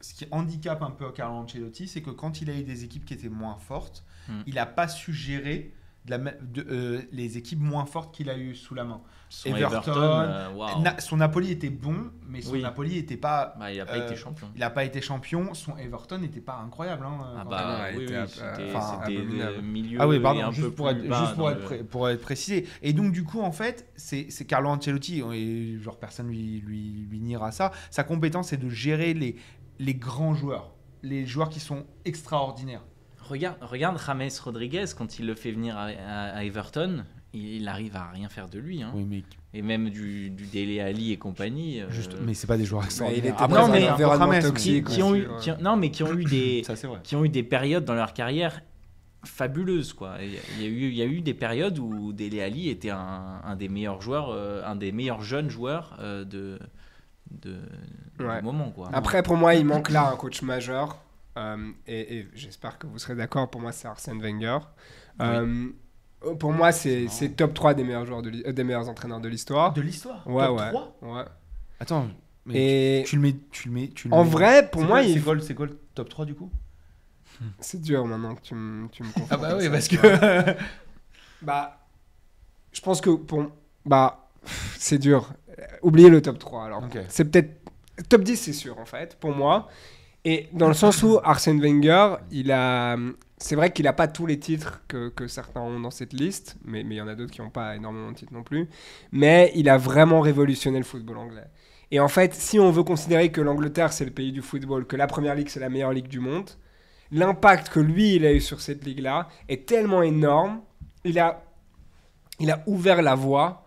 ce qui handicape un peu Carlo Ancelotti, c'est que quand il a eu des équipes qui étaient moins fortes, Hmm. il n'a pas su gérer de la, ma- de, euh, les équipes moins fortes qu'il a eues sous la main. son Everton, Everton, euh. Na- son Napoli était bon, mais son Oui. Napoli n'était pas. Bah, il a pas euh, été champion. Il n'a pas été champion. Son Everton n'était pas incroyable. hein, Ah bah oui, c'était milieu Ah oui, pardon, juste, pour être, plus bas juste pour, dans être le- pré- pour être précisé. Et donc, du coup, en fait, c'est c'est Carlo Ancelotti, et genre personne lui, lui, lui niera ça. Sa compétence, c'est de gérer les, les grands joueurs, les joueurs qui sont extraordinaires. Regarde, regarde James Rodriguez quand il le fait venir à, à- à Everton, il, il arrive à rien faire de lui. hein. Oui, mais, Et même du, du Dele Ali et compagnie. euh, juste, mais c'est pas des joueurs il extraordinaires. non, mais- qui, ont eu, qui non, mais qui ont eu des, Ça, qui ont eu des périodes dans leur carrière fabuleuses quoi. Il y a- il y a eu, il y a eu des périodes où Dele Ali était un, un des meilleurs joueurs, euh, un des meilleurs jeunes joueurs euh, de, de Ouais. du moment quoi. Après, pour moi, il manque là un coach majeur. Euh, et et j'espère que vous serez d'accord. Pour moi, c'est Arsène Wenger. Euh, pour moi, c'est top 3 des meilleurs, joueurs de euh, des meilleurs entraîneurs de l'histoire. De l'histoire? Ouais, Top ouais. 3 ouais. Attends, mais Et tu, tu le mets. Tu le mets, tu le en mets- vrai, pour moi, il c'est quoi, le- c'est quoi le top 3 du coup? C'est dur maintenant que tu me tu Ah bah oui, ça, parce que. Bah, je pense que pour. Bah, c'est dur. Oubliez le top 3. Alors, Ok. c'est peut-être. Top 10, c'est sûr, en fait, pour moi. Et dans le sens où Arsène Wenger, il a. C'est vrai qu'il n'a pas tous les titres que, que certains ont dans cette liste, mais il y en a d'autres qui n'ont pas énormément de titres non plus. Mais il a vraiment révolutionné le football anglais. Et en fait, si on veut considérer que l'Angleterre, c'est le pays du football, que la Première Ligue, c'est la meilleure ligue du monde, l'impact que lui, il a eu sur cette ligue-là est tellement énorme. Il a, il a ouvert la voie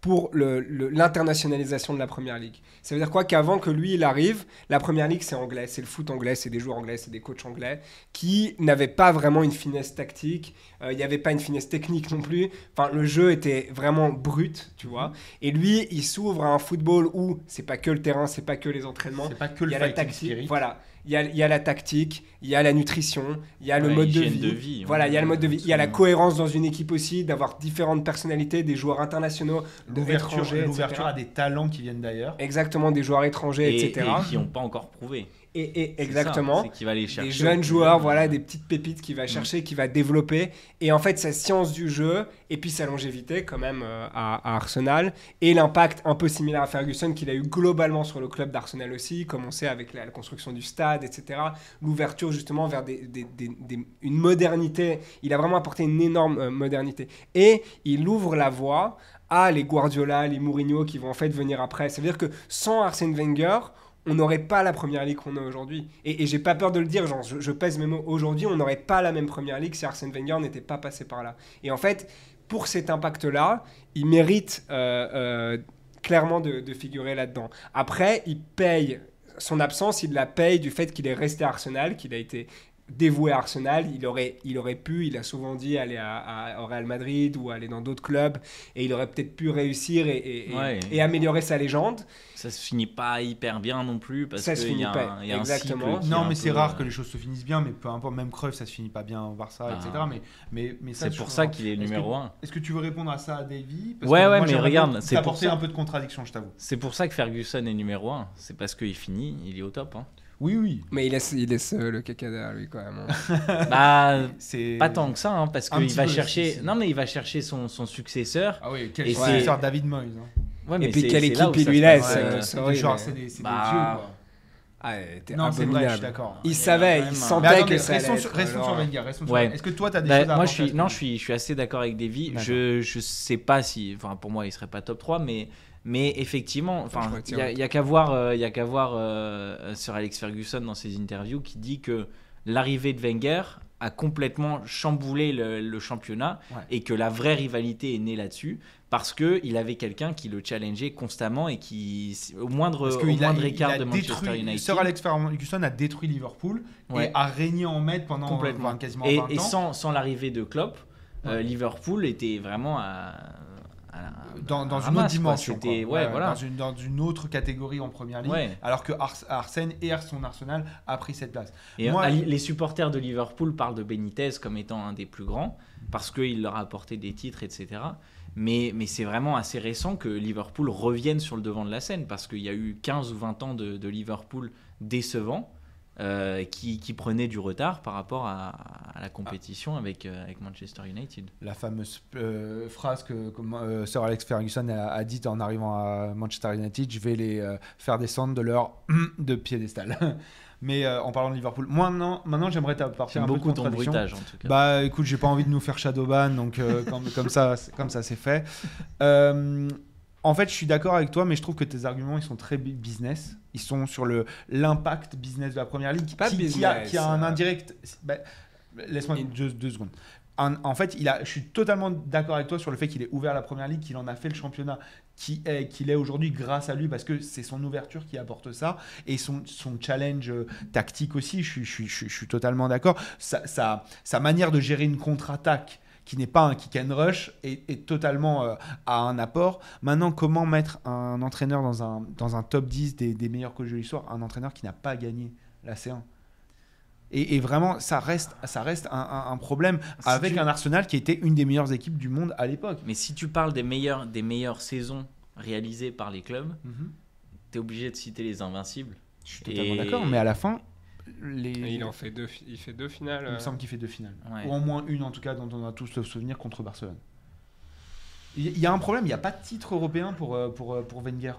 pour l'internationalisation de la première ligue. Ça veut dire quoi Qu'avant que lui il arrive, la première ligue c'est anglais, c'est le foot anglais, c'est des joueurs anglais, c'est des coachs anglais qui n'avaient pas vraiment une finesse tactique, euh, il n'y avait pas une finesse technique non plus. Enfin, le jeu était vraiment brut, tu vois. Et lui, il s'ouvre à un football où c'est pas que le terrain, c'est pas que les entraînements, C'est pas que il le y a la tactique, spirit. voilà. Il y a, il y a la tactique, il y a la nutrition, il y a le Ouais, mode de vie. de vie, Voilà, il y a le mode de vie. Il y a la cohérence dans une équipe aussi, d'avoir différentes personnalités, des joueurs internationaux, de étrangers, l'ouverture etc. à des talents qui viennent d'ailleurs. Exactement, des joueurs étrangers, Et, etc. et qui n'ont pas encore prouvé. Et, exactement. C'est qu'il va aller chercher. Des jeunes joueurs, voilà, des petites pépites qu'il va chercher, qu'il va développer. Et en fait, sa science du jeu, et puis sa longévité quand même euh, à, à Arsenal, et l'impact un peu similaire à Ferguson qu'il a eu globalement sur le club d'Arsenal aussi, comme on sait avec la, la construction du stade, etc. L'ouverture justement vers des, des- des- des- une modernité. Il a vraiment apporté une énorme euh, modernité. Et il ouvre la voie à les Guardiola, les Mourinho qui vont en fait venir après. Ça veut dire que sans Arsène Wenger, on n'aurait pas la première ligue qu'on a aujourd'hui. Et, j'ai pas peur de le dire, genre, je, je pèse mes mots. Aujourd'hui, on n'aurait pas la même première ligue si Arsène Wenger n'était pas passé par là. Et en fait, pour cet impact-là, il mérite euh, euh, clairement de, de figurer là-dedans. Après, il paye son absence, il la paye du fait qu'il est resté à Arsenal, qu'il a été dévoué à Arsenal. Il aurait, il aurait pu, il a souvent dit, aller à, à- au Real Madrid ou aller dans d'autres clubs, et il aurait peut-être pu réussir et, et- et- Ouais. et améliorer sa légende. Ça se finit pas hyper bien non plus parce Ça se qu'il y finit a pas, un, il y a un exactement. cycle Non, mais c'est rare euh, que les choses se finissent bien, mais peu importe, même Cruyff, ça se finit pas bien au Barça, Ah. etc. Mais, mais, mais C'est pour ça qu'il est numéro que- 1. Est-ce que tu veux répondre à ça à Davy? Parce Ouais, que ouais, moi, mais regarde, c'est pour ça. un peu de contradiction, je t'avoue. C'est pour ça que Ferguson est numéro 1. C'est parce qu'il finit, il est au top. hein. Oui, oui. Mais il laisse, il laisse euh, le caca derrière lui quand même. hein. bah, C'est pas tant que ça, hein, parce qu'il va peu, chercher. Non, mais il va chercher son, son successeur. Ah oui, quel successeur David Moyes. hein. Ouais, Et puis quelle équipe il lui se laisse, euh, euh, genre, c'est des, Bah, vieux, quoi. Ah, Non, c'est vrai, je suis d'accord. Il savait, il sentait Mais attends, que ça restons, allait sur, être, restons sur alors, Wenger. Restons Ouais. Est-ce que toi, tu as des Bah, choses à moi, je suis, non, je suis, je suis assez d'accord avec Davy. Je, je sais pas si, enfin, pour moi, il serait pas top 3, mais, mais effectivement, enfin, il y a, qu'à voir, euh, il a qu'à voir euh, Sir Alex Ferguson dans ses interviews qui dit que l'arrivée de Wenger a complètement chamboulé le, le championnat Ouais. et que la vraie rivalité est née là-dessus parce que il avait quelqu'un qui le challengeait constamment et qui, au moindre, au a, moindre écart il a de Manchester détruit, United. Sir Alex Ferguson a détruit Liverpool Ouais. et a régné en maître pendant complètement. quasiment et, 20 et ans. sans, sans l'arrivée de Klopp, euh. Liverpool était vraiment à, dans, dans une autre dimension. quoi. C'était- quoi. ouais, Ouais, voilà. dans, une, dans une autre catégorie en première ligue. Ouais. Alors que Ars- Arsène et son Arsenal a pris cette place. Et Moi- euh, Ali- les supporters de Liverpool parlent de Benitez comme étant un des plus grands parce qu'il leur a apporté des titres, etc. Mais, mais c'est vraiment assez récent que Liverpool revienne sur le devant de la scène parce qu'il y a eu 15 ou 20 ans de, de Liverpool décevant euh, qui, qui prenait du retard par rapport à, à la compétition avec, euh, avec Manchester United. La fameuse euh, phrase que, que, Sir Alex Ferguson a, a dite en arrivant à Manchester United je vais les faire descendre de leur de piédestal. Mais en parlant de Liverpool, moi maintenant, maintenant j'aimerais t'apporter un peu de beaucoup ton bruitage en tout cas. Bah écoute, j'ai pas envie de nous faire shadowban, donc comme, comme ça, comme ça c'est fait. En fait, je suis d'accord avec toi, mais je trouve que tes arguments ils sont très business. Ils sont sur le l'impact business de la première ligue, Pas qui, qui business, a, qui a un indirect. bah, Laisse-moi Il- deux, deux secondes. En fait, il a, je suis totalement d'accord avec toi sur le fait qu'il ait ouvert la première ligue, qu'il en a fait le championnat qui est qu'il est aujourd'hui grâce à lui parce que c'est son ouverture qui apporte ça et son, son challenge euh, tactique aussi. Je suis, je suis, je suis- je suis totalement d'accord. Sa, sa, sa manière de gérer une contre-attaque qui n'est pas un kick and rush est, est totalement euh, à un apport. Maintenant, comment mettre un entraîneur dans un, dans un top 10 des, des meilleurs coachs de l'histoire Un entraîneur qui n'a pas gagné la C1 et, et vraiment, ça reste, ça reste un, un- un problème Si avec tu- un Arsenal qui était une des meilleures équipes du monde à l'époque. Mais si tu parles des meilleures, des meilleures saisons réalisées par les clubs, tu es obligé de citer les Invincibles. Je suis totalement Et- d'accord, mais à la fin, les... Et il en fait deux, il fait deux finales. il me euh. semble qu'il fait deux finales. Ouais. Ou au moins une, en tout cas, dont on a tous le souvenir contre Barcelone. Il il y a un problème, il n'y a pas de titre européen pour, euh, pour, euh, pour Wenger.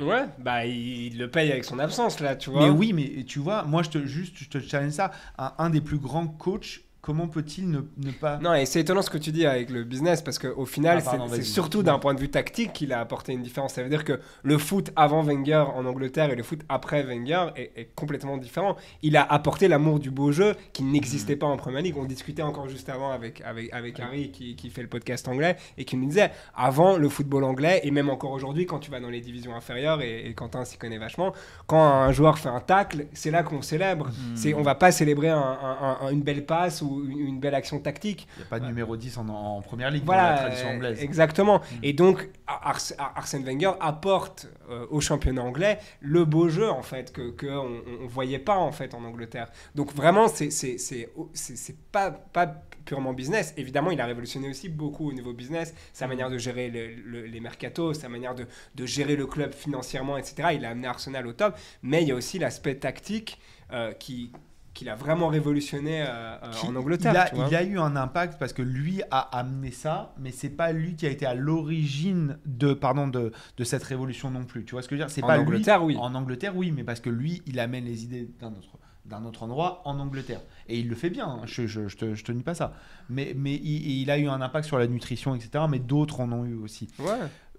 Ouais, bah il le paye avec son absence là, tu vois. Mais oui, mais tu vois, moi, je te, juste, je te challenge ça. Un, un des plus grands coachs comment peut-il ne, ne pas. Non, et c'est étonnant ce que tu dis avec le business, parce qu'au final, Ah, c'est- surtout d'un point de vue tactique qu'il a apporté une différence. Ça veut dire que le foot avant Wenger en Angleterre et le foot après Wenger est, est complètement différent. Il a apporté l'amour du beau jeu qui n'existait pas en Première Ligue. On discutait encore juste avant avec, avec, avec Harry qui, qui fait le podcast anglais et qui nous disait, avant le football anglais, et même encore aujourd'hui, quand tu vas dans les divisions inférieures, et, et Quentin s'y connaît vachement, quand un joueur fait un tacle, c'est là qu'on célèbre. C'est, on va pas célébrer un- un- un- une belle passe ou une, une belle action tactique. Il n'y a pas de numéro 10 en, en première ligue dans Voilà, la tradition euh, anglaise. exactement. Et donc, Ars- Arsène Wenger apporte euh, au championnat anglais le beau jeu, en fait, que, que on, on voyait pas, en fait, en Angleterre. Donc, vraiment, c'est c'est- c'est- c'est- c'est pas, pas purement business. Évidemment, il a révolutionné aussi beaucoup au niveau business, sa manière de gérer le- le- les mercatos, sa manière de, de gérer le club financièrement, etc. Il a amené Arsenal au top. Mais il y a aussi l'aspect tactique euh, qui qu'il a vraiment révolutionné euh, euh, Qui- en Angleterre. il, a, tu vois. il a eu un impact parce que lui a amené ça, mais c'est pas lui qui a été à l'origine de, pardon, de, de cette révolution non plus. Tu vois ce que je veux dire? C'est En pas lui- Angleterre, oui. En Angleterre, oui, mais parce que lui, il amène les idées d'un autre, d'un autre endroit en Angleterre. Et il le fait bien, hein, je, je, je te, je te nie pas ça. Mais, mais il, il a eu un impact sur la nutrition, etc. Mais d'autres en ont eu aussi. Ouais.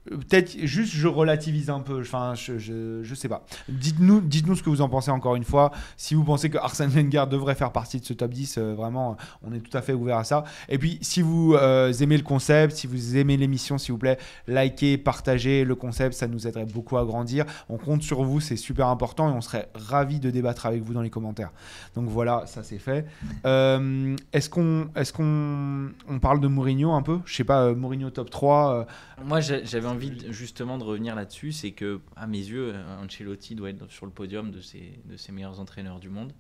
Euh, Peut-être juste je relativise un peu, enfin je, je, je sais pas. Dites-nous dites-nous ce que vous en pensez encore une fois. Si vous pensez que Arsène Wenger devrait faire partie de ce top 10, euh, vraiment on est tout à fait ouvert à ça. Et puis si vous euh, aimez le concept, si vous aimez l'émission, s'il vous plaît, likez, partagez le concept, ça nous aiderait beaucoup à grandir. On compte sur vous, c'est super important et on serait ravis de débattre avec vous dans les commentaires. Donc voilà, ça c'est fait. Euh, est-ce qu'on est-ce qu'on on parle de Mourinho un peu? Je sais pas, euh, Mourinho top 3 euh, Moi, j'avais envie de- justement de revenir là-dessus. C'est que, à mes yeux, Ancelotti doit être sur le podium de ses, de ses meilleurs entraîneurs du monde.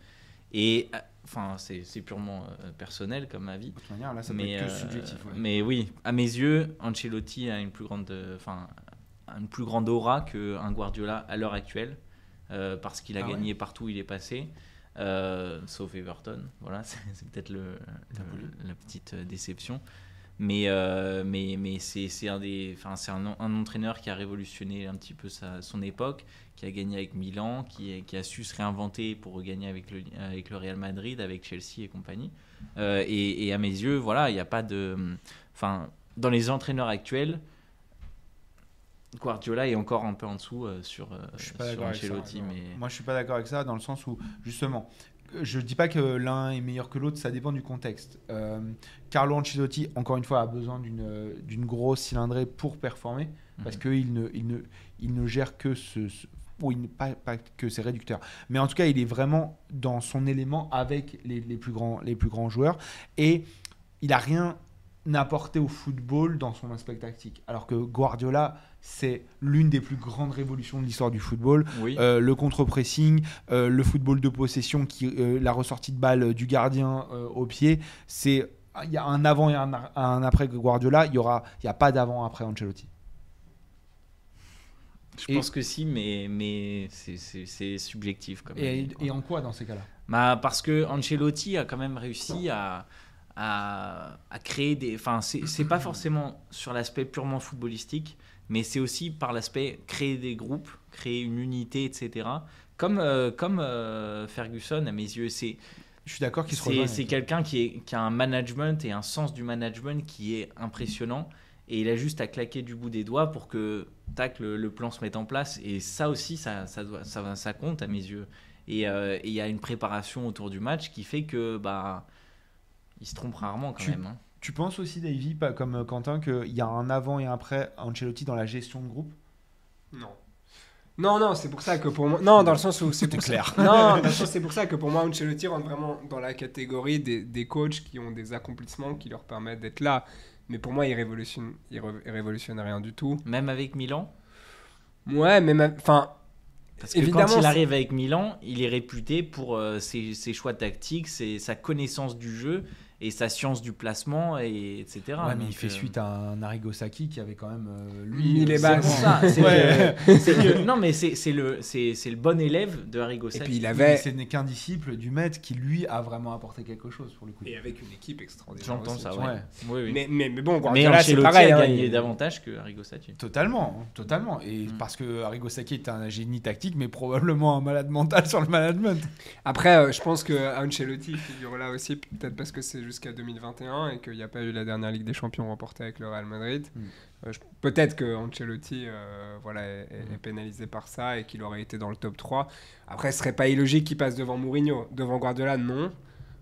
Et, euh, enfin, c'est purement euh, personnel comme avis. de toute manière, là ça peut mais, être que euh, subjectif. ouais. mais oui, à mes yeux, Ancelotti a une plus grande, euh, enfin, une plus grande aura qu'un Guardiola à l'heure actuelle, euh, parce qu'il a Ah ouais gagné partout où il est passé, euh, sauf Everton. Voilà, c'est peut-être le, le- la petite déception. Mais, euh, mais, mais c'est un, des, un, un entraîneur qui a révolutionné un petit peu sa, son époque, qui a gagné avec Milan, qui, a- qui a su se réinventer pour gagner avec le, avec le Real Madrid, avec Chelsea et compagnie. Euh, et, et à mes yeux, voilà, il n'y a pas de. Enfin, dans les entraîneurs actuels, Guardiola est encore un peu en dessous euh, sur, euh, Je suis pas sur ça, Ancelotti. non. mais... Moi, je suis pas d'accord avec ça dans le sens où, justement, je dis pas que l'un est meilleur que l'autre, ça dépend du contexte. Euh, Carlo Ancelotti, encore une fois, a besoin d'une euh, grosse cylindrée pour performer parce Mhm. qu'il ne, il ne, il ne gère que ce. ce- ou il pas, pas que ses réducteurs. Mais en tout cas, il est vraiment dans son élément avec les, les plus, grands, les plus grands joueurs. Et il a rien apporté au football dans son aspect tactique. Alors que Guardiola, c'est l'une des plus grandes révolutions de l'histoire du football. Oui. Euh, le contre-pressing, euh, le football de possession, qui, euh, la ressortie de balle du gardien au pied, c'est il y a un avant et un, après Guardiola, il y aura il y a pas d'avant après Ancelotti. Je et- pense que si, mais, mais c'est- subjectif. Et, avis, quoi. et en quoi dans ces cas-là? Bah, parce que Ancelotti a quand même réussi à, à, à créer des. Enfin, c'est pas forcément sur l'aspect purement footballistique, mais c'est aussi par l'aspect créer des groupes, créer une unité, etc. Comme, euh, comme euh, Ferguson, à mes yeux, c'est Je suis d'accord qu'il se c'est quelqu'un qui, est- qui a un management et un sens du management qui est impressionnant. Et il a juste à claquer du bout des doigts pour que tac, le, le plan se mette en place. Et ça aussi, ça, ça, doit- ça, ça compte à mes yeux. Et euh, et il y a une préparation autour du match qui fait que bah, il se trompe rarement quand Tu- même. hein. Tu penses aussi, Davy, pas comme euh, Quentin, qu'il y a un avant et un après Ancelotti dans la gestion de groupe? Non. Non, non, c'est pour ça que pour moi. Non, dans le sens où c'est clair. Ça... Non, c'est pour ça que pour moi, Ancelotti rentre vraiment dans la catégorie des, des coachs qui ont des accomplissements qui leur permettent d'être là. Mais pour moi, il révolutionne, il ré- il révolutionne rien du tout. Même avec Milan? Ouais, mais même. Enfin, Parce que Évidemment, quand il arrive avec Milan, il est réputé pour euh, ses, ses choix tactiques, ses- sa connaissance du jeu et sa science du placement, et, etc. Ouais, mais il fait euh, suite à un Arrigo Sacchi qui avait quand même euh, lui. Mis les euh, c'est Ouais. que- que- non mais c'est c'est le c'est c'est le bon élève de Arrigo et puis il avait. Ce n'est qu'un disciple du maître qui lui a vraiment apporté quelque chose pour le coup. Et avec une équipe extraordinaire. J'entends ça, ouais. Oui, oui. Mais, mais, mais bon, Mais Guardiola, c'est pareil. a hein, gagné il- davantage que Arrigo Sacchi. Totalement, totalement. Et Mm. parce que Arrigo Sacchi est un génie tactique, mais probablement un malade mental sur le management. Après, euh, je pense que Ancelotti figure là aussi, peut-être parce que c'est jusqu'à 2021 et qu'il n'y a pas eu la dernière Ligue des Champions remportée avec le Real Madrid. Mm. Euh, Peut-être que Ancelotti euh, voilà, est, Mm. est pénalisé par ça et qu'il aurait été dans le top 3. Après, ce serait pas illogique qu'il passe devant Mourinho. Devant Guardiola, non.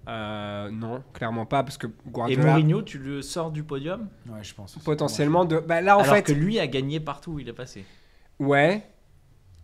Euh, non, clairement pas, parce que Et Guardiola, Mourinho, tu le sors du podium? Ouais, je pense. potentiellement, de... bah, là en alors fait, que lui a gagné partout où il est passé. ouais.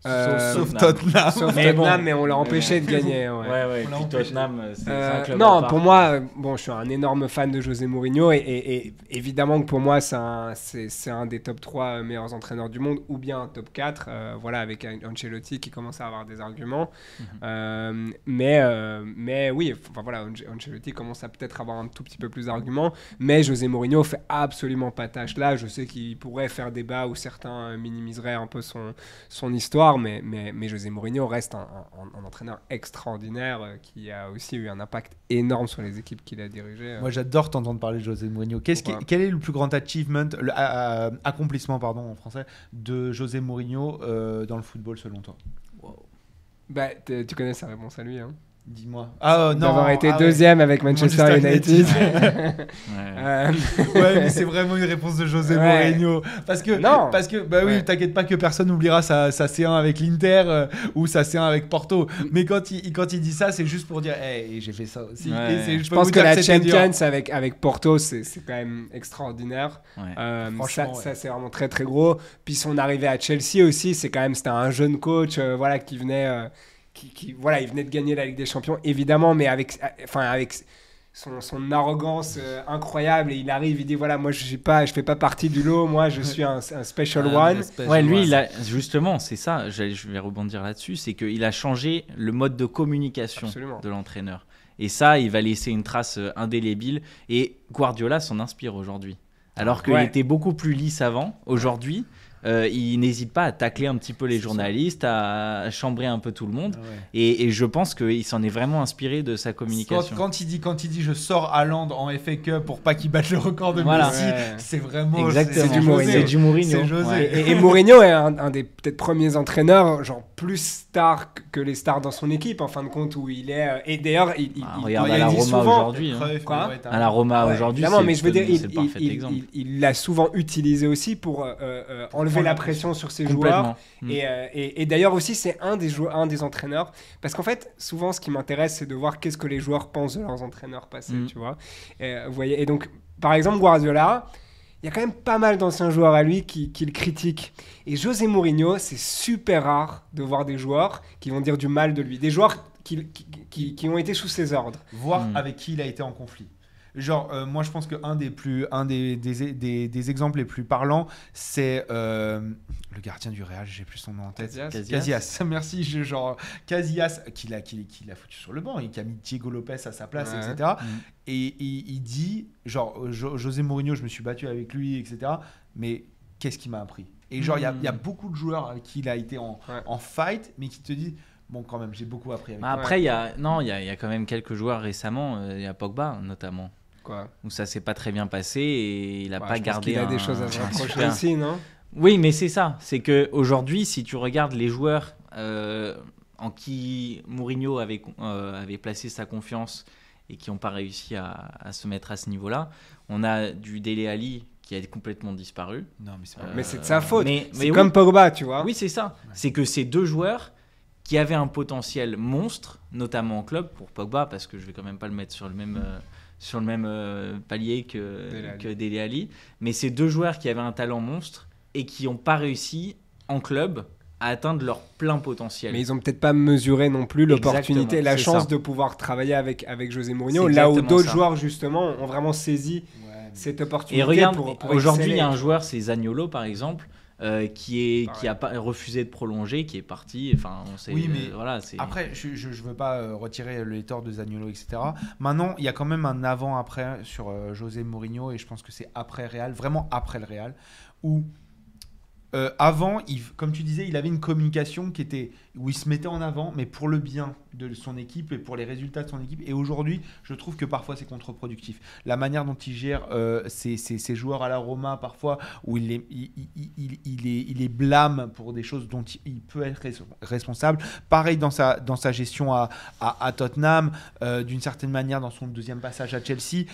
Euh, Sauf Tottenham. Tottenham. sauf Mais Tottenham, bon. mais on l'a empêché de gagner. ouais. Ouais, puis. Tottenham, c'est c'est Euh, un club. non, à part. pour moi, euh, bon, je suis un énorme fan de José Mourinho et, et- et évidemment que pour moi, c'est un, des top 3 meilleurs entraîneurs du monde ou bien un top 4, euh, voilà, avec Ancelotti qui commence à avoir des arguments. Mhm. Euh, mais, euh, mais oui, enfin voilà, Ancelotti commence à peut-être avoir un tout petit peu plus d'arguments, mais José Mourinho fait absolument pas tâche là. Je sais qu'il pourrait faire débat où certains euh, minimiseraient un peu son, son histoire, mais, mais, mais José Mourinho reste un, un- un entraîneur extraordinaire euh, qui a aussi eu un impact énorme sur les équipes qu'il a dirigées. euh. Moi, j'adore t'entendre parler de José Mourinho. Qu'est-ce qui- Pourquoi quel est le plus grand achievement, le euh, accomplissement pardon en français, de José Mourinho euh, dans le football selon toi? Bah, tu connais sa réponse à lui, hein Dis-moi. Ah euh, non. D'avoir été ah ouais. deuxième avec Manchester, Manchester United. Ouais. Euh, ouais, mais c'est vraiment une réponse de José Ouais. Mourinho. Parce que, Non. parce que, bah oui, t'inquiète pas que personne n'oubliera sa, sa C1 avec l'Inter euh, ou sa C1 avec Porto. Mais quand il, quand il dit ça, c'est juste pour dire, hey, j'ai fait ça aussi. Ouais. Et c'est- je pense que la dur. Champions avec, avec Porto, c'est c'est quand même extraordinaire. Ouais. Euh, Franchement, ça, ouais. ça, c'est vraiment très très gros. Puis son arrivée à Chelsea aussi, c'est quand même c'était un jeune coach, euh, voilà, qui venait, euh, qui, qui- voilà, il venait de gagner la Ligue des Champions, évidemment, mais avec, enfin avec son, son arrogance euh, incroyable et il arrive, il dit voilà, moi je suis pas, je fais pas partie du lot, moi je suis un, un special Ah, one. special Ouais, lui, one. il a, justement, c'est ça, je vais rebondir là-dessus, c'est qu'il a changé le mode de communication Absolument. de l'entraîneur. Et ça, il va laisser une trace euh, indélébile. Et Guardiola s'en inspire aujourd'hui. Alors qu'il Ouais. était beaucoup plus lisse avant, aujourd'hui, euh, il n'hésite pas à tacler un petit peu les ça. journalistes, à chambrer un peu tout le monde. Ah ouais. Et, et je pense qu'il s'en est vraiment inspiré de sa communication. quand il dit quand il dit je sors Haaland en FA Cup pour pas qu'il batte le record de Voilà. Messi, Ouais. c'est vraiment Exactement. c'est du Mourinho. C'est du Mourinho. C'est José. Ouais. Et, et Mourinho est un, un des peut-être premiers entraîneurs, genre plus star que- les stars dans son équipe, en fin de compte, où il est. euh, et d'ailleurs, il, il- Ah, il- regarde il à la dit Roma souvent- aujourd'hui. hein. À la Roma Ouais, aujourd'hui, c'est mais je veux dire, il le il- parfait il- exemple. il- il l'a souvent utilisé aussi pour euh, euh, enlever la pression sur ses joueurs. Mm. Et, euh, et- et d'ailleurs aussi, c'est un des joueurs, un des entraîneurs, parce qu'en fait, souvent, ce qui m'intéresse, c'est de voir qu'est-ce que les joueurs pensent de leurs entraîneurs passés, Mm. tu vois. Et, euh, vous voyez, et donc, par exemple, Guardiola, il y a quand même pas mal d'anciens joueurs à lui qui, qui le critiquent. Et José Mourinho, c'est super rare de voir des joueurs qui vont dire du mal de lui, des joueurs qui, qui, qui- qui ont été sous ses ordres. voir Mm. avec qui il a été en conflit. Genre, euh, moi je pense que un des plus, un des, des, des- des exemples les plus parlants, c'est euh, le gardien du Real, j'ai plus son nom en tête. Casillas. Merci, je- genre Casillas qui l'a qui, qui l'a foutu sur le banc et qui a mis Diego Lopez à sa place, Ouais. etc. Mm. Et il, il dit, genre Jo- José Mourinho, je me suis battu avec lui, etc. Mais qu'est-ce qu'il m'a appris? Et genre, il y a- Mm. il y, a beaucoup de joueurs avec qui il a été en, Ouais. en fight, mais qui te disent, bon quand même, j'ai beaucoup appris avec Bah, lui. Après, il y a non, il y a, il y a quand même quelques joueurs récemment. euh, Il y a Pogba notamment Quoi. où ça s'est pas très bien passé et il a Bah, pas je pense gardé. qu'il a un- des choses à se rapprocher super- aussi, non Oui, mais c'est ça. C'est que aujourd'hui, si tu regardes les joueurs euh, en qui Mourinho avait, euh, avait placé sa confiance et qui n'ont pas réussi à, à se mettre à ce niveau-là, on a du Dele Ali qui a complètement disparu. Non, mais c'est pas Euh, Mais c'est de sa faute. mais- C'est mais comme oui. Pogba, tu vois. Oui, c'est ça. C'est que ces deux joueurs qui avaient un potentiel monstre, notamment en club, pour Pogba, parce que je vais quand même pas le mettre sur le même, euh, sur le même euh, palier Dele que, que Dele Alli, mais ces deux joueurs qui avaient un talent monstre et qui n'ont pas réussi en club à atteindre leur plein potentiel. Mais ils ont peut-être pas mesuré non plus l'opportunité, la c'est chance ça. de pouvoir travailler avec, avec José Mourinho, C'est là où d'autres joueurs justement ont vraiment saisi Ouais, mais- cette opportunité Et regarde, pour, pour aujourd'hui, il y a un joueur, c'est Zaniolo par exemple, euh, qui, est, Pareil. qui a pas refusé de prolonger, qui est parti. Enfin, on sait, Oui, mais euh, voilà, c'est. Après, je, je, je veux pas euh, retirer les torts de Zaniolo, etc. Maintenant, il y a quand même un avant-après sur euh, José Mourinho, et je pense que c'est après Real, vraiment après le Real, où euh, avant, comme tu disais, il avait une communication qui était où il se mettait en avant, mais pour le bien de son équipe et pour les résultats de son équipe. Et aujourd'hui, je trouve que parfois c'est contre-productif. La manière dont il gère euh, ses, joueurs à la Roma, parfois, où il les, blâme pour des choses dont il, peut être res- responsable. Pareil dans sa, gestion à, Tottenham, euh, d'une certaine manière dans son deuxième passage à Chelsea,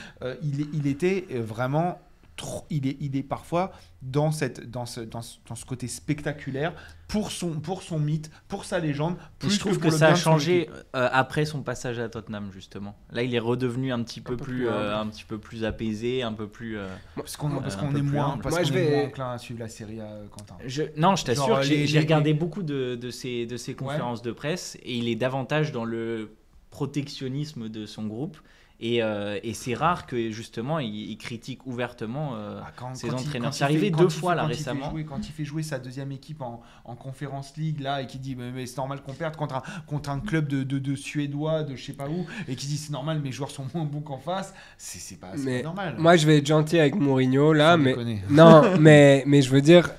il, était vraiment trop- il est, il est parfois dans, cette, dans, ce, dans, ce, dans ce côté spectaculaire pour son, pour son mythe, pour sa légende. Plus je trouve que, ça a changé euh, après son passage à Tottenham justement. Là, il est redevenu un petit peu peu plus, plus euh, un petit peu plus apaisé, un peu plus. euh, Parce qu'on Euh, parce est plus moins, parce Moi, qu'on je est vais- moins enclin à suivre la série à Quentin. Je- Non, je t'assure, Genre, j'ai les- j'ai les- regardé beaucoup de, de ses, de ses conférences de presse et il est davantage dans le protectionnisme de son groupe. Et, euh, et c'est rare que justement il, il critique ouvertement. euh, Ah, quand- ses quand entraîneurs. quand C'est arrivé fait- deux fois, fait- là, quand il fait récemment. jouer- quand il fait jouer sa deuxième équipe en, en Conference League là et qui dit mais, mais c'est normal qu'on perde contre un, contre un club de, de, de Suédois de je sais pas où et qui dit c'est normal mes joueurs sont moins bons qu'en face, c'est pas, pas normal. Moi, je vais être gentil avec Mourinho là, Sans mais déconner. non, mais mais je veux dire,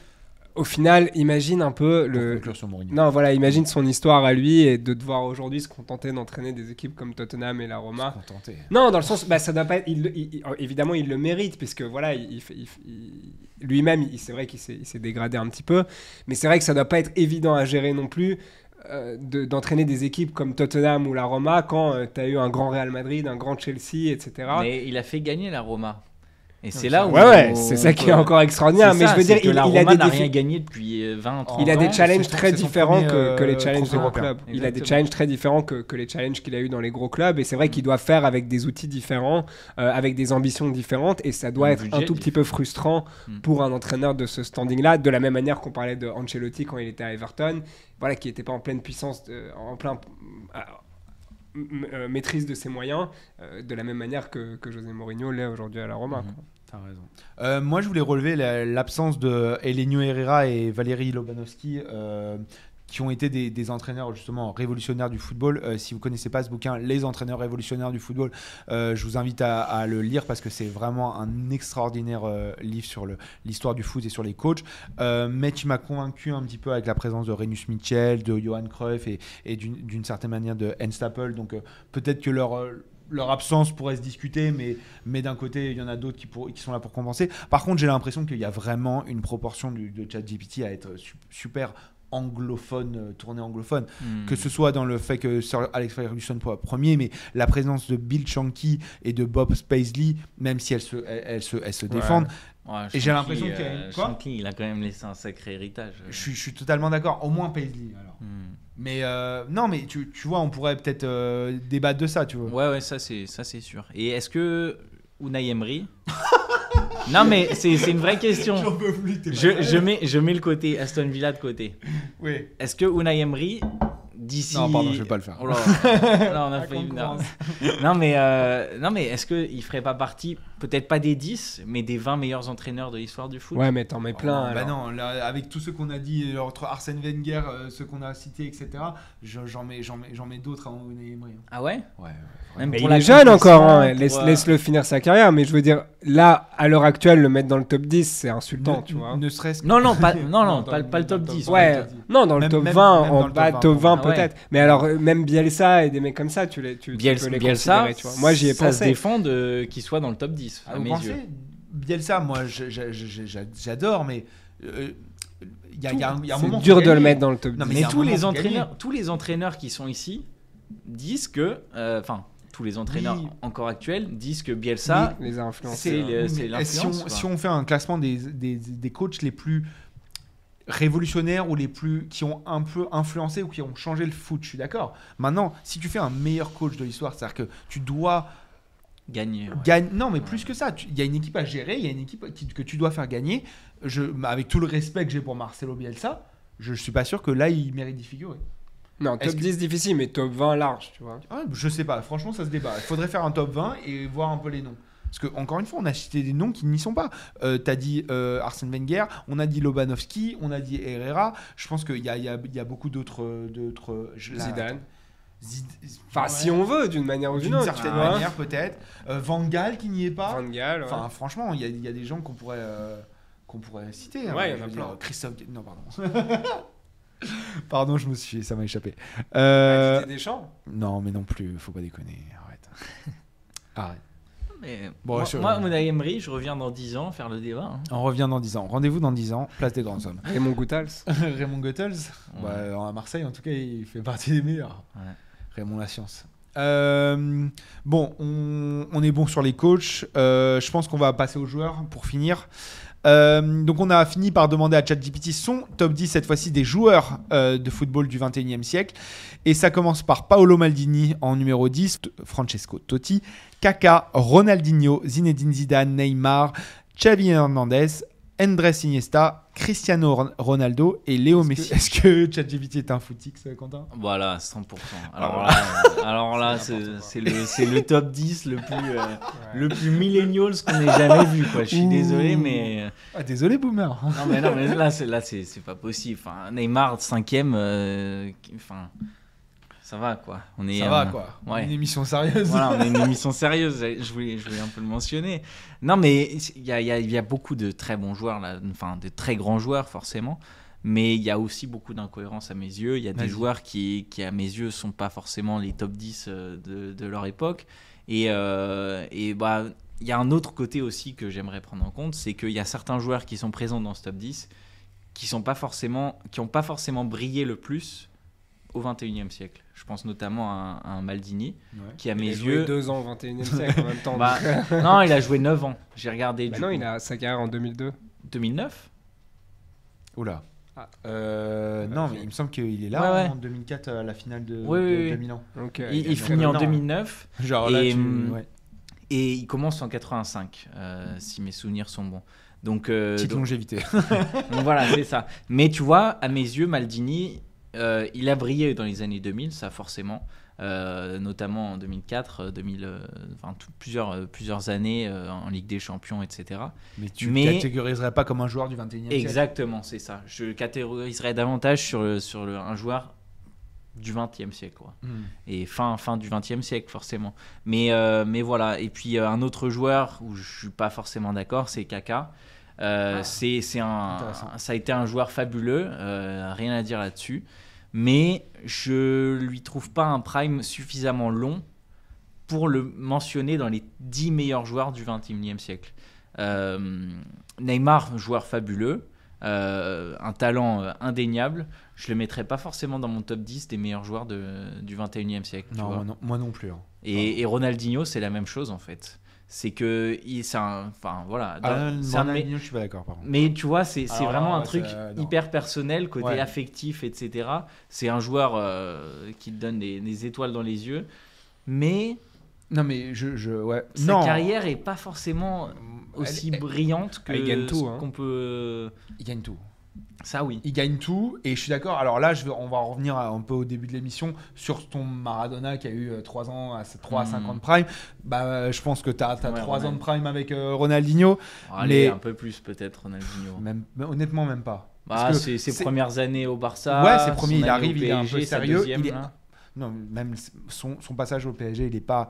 au final, imagine un peu le. conclure sur Mourinho. Non, voilà, imagine son histoire à lui et de devoir aujourd'hui se contenter d'entraîner des équipes comme Tottenham et la Roma. Se contenter. Non, dans le sens, bah, ça doit pas être. il- il- il- évidemment, il le mérite, puisque voilà, il, fait- il- il- lui-même, il- c'est vrai qu'il s'est dégradé un petit peu, mais c'est vrai que ça doit pas être évident à gérer non plus. euh, de- d'entraîner des équipes comme Tottenham ou la Roma quand tu as eu un grand Real Madrid, un grand Chelsea, etc. Mais il a fait gagner la Roma. Et c'est là où. ouais, ouais, c'est ça qui est encore extraordinaire. Mais ça, je veux dire, que il, la il a des n'a défis- rien gagné depuis euh, 20 30 Il a ans. des challenges très différents premier, que, que les euh, challenges des gros clubs. Il a des challenges très différents que, que les challenges qu'il a eu dans les gros clubs. Et c'est vrai qu'il doit faire avec des outils différents, euh, avec des ambitions différentes. Et ça doit Un être un tout petit peu frustrant pour un entraîneur de ce standing-là. De la même manière qu'on parlait de Ancelotti quand il était à Everton, voilà, qui n'était pas en pleine puissance, de- en plein. euh, euh, maîtrise de ses moyens euh, de la même manière que, que José Mourinho l'est aujourd'hui à la Roma. Mhm. T'as raison. Euh, moi, je voulais relever la- l'absence de Elenio Herrera et Valérie Lobanovski, euh, qui ont été des, entraîneurs justement révolutionnaires du football. Euh, si vous connaissez pas ce bouquin, Les entraîneurs révolutionnaires du football, euh, je vous invite à, le lire parce que c'est vraiment un extraordinaire euh, livre sur l'histoire du foot et sur les coachs. Mais qui m'a convaincu un petit peu avec la présence de Renus Mitchell, de Johan Cruyff et, d'une certaine manière de Hans Stapel. Donc peut-être que leur absence pourrait se discuter, mais, d'un côté, il y en a d'autres qui, sont là pour compenser. Par contre, j'ai l'impression qu'il y a vraiment une proportion du, de ChatGPT à être su- super anglophone, euh, tourné anglophone. Hmm. Que ce soit dans le fait que Sir Alex Ferguson soit premier, mais la présence de Bill Shankly et de Bob Spaisley, même si elles se, elles, elles se, elles se défendent, Ouais, Et j'ai l'impression qu'il euh, il a quand même laissé un sacré héritage. je, suis- je suis totalement d'accord. Au moins Paisley, alors. Hmm. Mais euh, non, mais tu, tu vois, on pourrait peut-être euh, débattre de ça, tu vois. Ouais, ouais, ça c'est ça c'est sûr. Et est-ce que Unai Emery Non, mais c'est c'est une vraie question. plus, Je, je mets je mets le côté Aston Villa de côté. Oui. Est-ce que Unai Emery d'ici Non, pardon, je vais pas le faire. Oh là, là, on a La failli- non. non mais euh, non mais est-ce que il ferait pas partie peut-être pas des 10 mais des 20 meilleurs entraîneurs de l'histoire du foot? Ouais, mais t'en mets plein. Oh, bah non, là, avec tout ce qu'on a dit euh, entre Arsène Wenger, euh, ceux qu'on a cités, etc., je- j'en mets, j'en mets, j'en mets d'autres à Unai Emery. hein. Ah ouais? Ouais, ouais. Même Mais pour il la est jeune encore, hein. laisse, euh, laisse-le finir sa carrière. Mais je veux dire, là, à l'heure actuelle, le mettre dans le top 10, c'est insultant, ne, tu vois. Ne serait-ce que- Non non pas non non, Non, pas, pas le top dans- 10. dans- Ouais, top 10. non, dans le top même- 20, même en le bas top top 20 Ah ouais. peut-être. Mais alors, euh, même Bielsa et des mecs comme ça, tu, les, tu, tu Bielsa, peux les Bielsa, considérer, tu vois. Moi, j'y ai ça se pensé. défend de qu'il soit dans le top 10 Ah, à vous mes pensez yeux. Bielsa, moi, j'adore, mais euh, il y, a- il y a un- il y a un C'est moment. dur de le mettre dans le top Non, 10. mais tous les entraîneurs, tous les entraîneurs qui sont ici disent que, euh, enfin, tous les entraîneurs Oui. encore actuels disent que Bielsa, les a influencés. c'est si, si on fait un classement des, des, des coachs les plus révolutionnaires ou les plus qui ont un peu influencé ou qui ont changé le foot, je suis d'accord. Maintenant, si tu fais un meilleur coach de l'histoire, c'est-à-dire que tu dois gagner. ouais. gagner. Non, mais plus que ça, tu- il y a une équipe à gérer, il y a une équipe qui- que tu dois faire gagner. Je, avec tout le respect que j'ai pour Marcelo Bielsa, je, je suis pas sûr que là il mérite d'y figurer. Non, top que- 10 difficile, mais top 20 large, tu vois. Ah, je sais pas, franchement, ça se débat. Il faudrait faire un top 20 et voir un peu les noms. Parce que, encore une fois, on a cité des noms qui n'y sont pas. Euh, T'as dit euh, Arsène Wenger, on a dit Lobanovski, on a dit Herrera. Je pense qu'il y a, il y, a, il y a beaucoup d'autres. euh, d'autres là, Zidane. Zid- Enfin, ouais, si on veut, d'une manière ou d'une D'une autre. certaine tu vois. manière, peut-être. Euh, Van Gaal qui n'y est pas. Van Gaal, ouais. Enfin, franchement, il y, a- il y a des gens qu'on pourrait, euh, qu'on pourrait citer. hein. Ouais, il y en a plein. Christophe. Non, pardon. pardon, je me suis. Ça m'a échappé. Euh, Didier Deschamps Non, mais non plus, faut pas déconner. Arrête. Arrête. Mais Bon, moi, je- moi, Emery, je reviens dans 10 ans faire le débat. hein. On revient dans 10 ans. Rendez-vous dans 10 ans, place des grands hommes. Raymond Goethals. Raymond Goethals, Ouais. bah, à Marseille, en tout cas, il fait partie des meilleurs. Ouais. Raymond La Science. Euh, bon, on, on est bon sur les coachs. Euh, je pense qu'on va passer aux joueurs pour finir. Euh, donc on a fini par demander à ChatGPT son top 10 cette fois-ci des joueurs euh, de football du 21e siècle. Et ça commence par Paolo Maldini en numéro 10, T- Francesco Totti, Kaka, Ronaldinho, Zinedine Zidane, Neymar, Xavi Hernandez, Andrés Iniesta, Cristiano Ron- Ronaldo et Léo Messi. Est-ce que ChatGPT est un footix, euh, Quentin? Voilà, 100%. Alors Alors là, euh, alors là C'est le, top 10 le plus, euh, le plus millennials qu'on ait jamais vu. Quoi. Je suis Ouh. désolé, mais. ah, Désolé, boomer. Non, mais, non, mais là, c'est, pas possible. Enfin, Neymar, 5ème. enfin, ça va, quoi. On est, Ça va euh, quoi ouais. Une émission sérieuse. Voilà, on a une émission sérieuse, je voulais, je voulais un peu le mentionner. Non, mais il y a, il y a- il y a beaucoup de très bons joueurs, là, enfin de très grands joueurs forcément, mais il y a aussi beaucoup d'incohérences à mes yeux. Il y a des joueurs qui, qui, à mes yeux, sont pas forcément les top 10 euh, de, de leur époque. Et, euh, et bah, il y a un autre côté aussi que j'aimerais prendre en compte, c'est qu'il y a certains joueurs qui sont présents dans ce top 10 qui sont pas forcément, qui n'ont pas forcément brillé le plus au 21e siècle. Pense notamment à un, à un Maldini, qui à Il mes a joué yeux... deux ans au 21 e siècle en même temps. Bah, non, il a joué 9 ans. J'ai regardé bah du non, coup, il a sa carrière en 2002. 2009. Oula. Ah. Euh, non, mais il me semble qu'il est là Ouais, ouais. en 2004 à la finale de, Oui, de, oui, de Milan. Donc, euh, il finit en non. 2009 Genre là, Et, tu... hum, ouais. et il commence en 85, euh, si mes souvenirs sont bons. Donc, euh, Petite donc- longévité. donc voilà, c'est ça. Mais tu vois, à mes yeux, Maldini, euh, il a brillé dans les années 2000, ça forcément. Euh, notamment en 2004, euh, 2000, euh, enfin, tout- plusieurs, plusieurs années en Ligue des Champions, etc. mais tu Mais- catégoriserais pas comme un joueur du 21e siècle? Exactement, c'est ça. Je le catégoriserais davantage sur, le- sur le- un joueur du 20e siècle. Quoi. Hmm. et fin, fin du 20e siècle forcément. Mais, mais voilà, et puis un autre joueur où je suis pas forcément d'accord, c'est Kaka. Euh, Ah. c'est, un, ça a été un joueur fabuleux, euh, rien à dire là-dessus. Mais je lui trouve pas un prime suffisamment long pour le mentionner dans les 10 meilleurs joueurs du 21e siècle. Euh, Neymar, joueur fabuleux, un talent indéniable. Je le mettrais pas forcément dans mon top 10 des meilleurs joueurs de- du 21e siècle. tu Non, vois. moi non, moi non plus. hein. Et, et Ronaldinho, c'est la même chose en fait. C'est que il, c'est un, enfin voilà. dans- Ah, c'est un Ronaldinho, je suis pas d'accord mais tu vois, c'est vraiment un truc hyper personnel, côté Ouais. affectif, etc. C'est un joueur euh, qui te donne des, des étoiles dans les yeux, mais Non, mais je. je ouais. sa non. carrière est pas forcément aussi Elle- elle- brillante que hein. qu'on peut. Il gagne tout. Ça oui. Il gagne tout et je suis d'accord. Alors là, je on va revenir un peu au début de l'émission sur ton Maradona qui a eu 3 ans, à 3 à 5 Hmm. ans de prime. Bah, je pense que tu as, Ouais, 3 ans de prime avec euh, Ronaldinho. Allez, Mais- un peu plus peut-être Ronaldinho. Même, honnêtement, même pas. Bah, ses c'est- premières années au Barça. Ouais, ses premiers, il arrive, il est un peu sérieux, deuxième, il est- là. Non, même son, son passage au PSG, il est pas.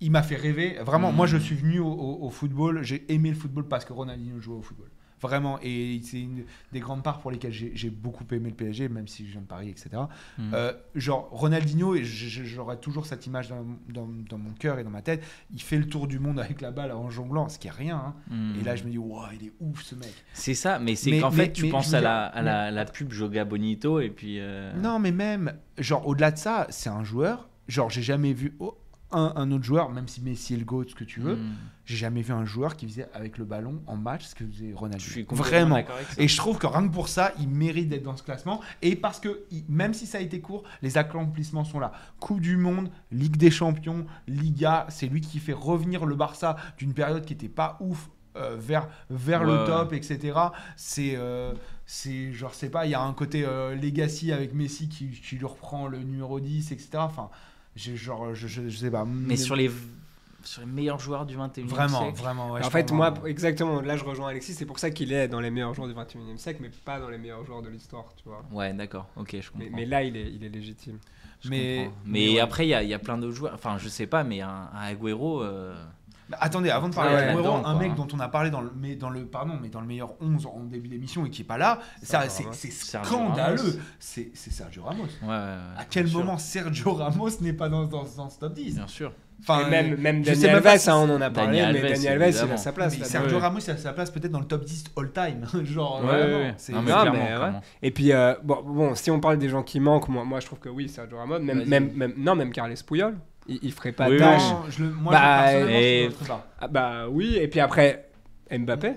Il m'a fait rêver. Vraiment, moi, je suis venu au, au- au football. J'ai aimé le football parce que Ronaldinho jouait au football. Vraiment. Et c'est une des grandes parts pour lesquelles j'ai beaucoup aimé le PSG, même si je viens de Paris, etc. Mm. Euh, genre, Ronaldinho, et j'aurai toujours cette image dans, dans- dans mon cœur et dans ma tête. Il fait le tour du monde avec la balle en jonglant, ce qui est rien. hein. Mm. Et là, je me dis, waouh, il est ouf ce mec. C'est ça, mais c'est qu'en mais- fait, tu mais penses à, dire- la, à la, la pub Joga Bonito et puis. euh, Non, mais même, genre, au-delà de ça, c'est un joueur. Genre, j'ai jamais vu oh, un, un autre joueur, même si Messi est le GOAT, ce que tu veux, mm. j'ai jamais vu un joueur qui faisait avec le ballon en match ce que faisait Je suis complètement Vraiment. Et je trouve que rien que pour ça, il mérite d'être dans ce classement. Et parce que, même si ça a été court, les accomplissements sont là. Coupe du Monde, Ligue des Champions, Liga, c'est lui qui fait revenir le Barça d'une période qui n'était pas ouf euh, vers, vers le top, etc. C'est, euh, c'est genre, c'est pas, il y a un côté euh, legacy avec Messi qui, qui lui reprend le numéro 10, etc. Enfin, j'ai genre, je, je, je sais pas. Mais sur les, sur les meilleurs joueurs du 21e Vraiment, siècle. vraiment. ouais, en fait, moi, exactement, là je rejoins Alexis, c'est pour ça qu'il est dans les meilleurs joueurs du 21 e siècle, mais pas dans les meilleurs joueurs de l'histoire, tu vois. Ouais, d'accord, ok, je comprends. Mais, mais là, il est, il est légitime. Je mais- comprends. mais mais ouais. après, il y, a- il y a plein d'autres joueurs. Enfin, je sais pas, mais un, un Agüero. euh, Bah, attendez, avant de parler Ah ouais, là-dedans, un mec dont on a parlé dans le, mais dans le, pardon, mais dans le meilleur 11 en début d'émission et qui est pas là, ça, c'est scandaleux. C'est c'est Sergio Ramos. Ouais, ouais, ouais, À quel sûr. moment Sergio Ramos n'est pas dans, dans, dans ce top 10 Bien sûr. Enfin, Et même, sais même Alves, pas si hein, on en a parlé, Dani mais Alves, Dani Alves, il a sa place. Sergio ouais. Ramos, il a sa place peut-être dans le top 10 all-time. Genre, Ouais, vraiment, ouais, ouais. c'est- Non, mais Non, clairement, mais ouais. clairement. Et puis, euh, bon, bon, si on parle des gens qui manquent, moi, moi je trouve que oui, Sergio Ramos, même, Vas-y. même, même, non, même Carles Puyol, il, il ferait pas Oui, tâche. Non, je le, moi, Bah, je, et- je le mettrais pas. Ah, bah oui, et puis après, Mbappé.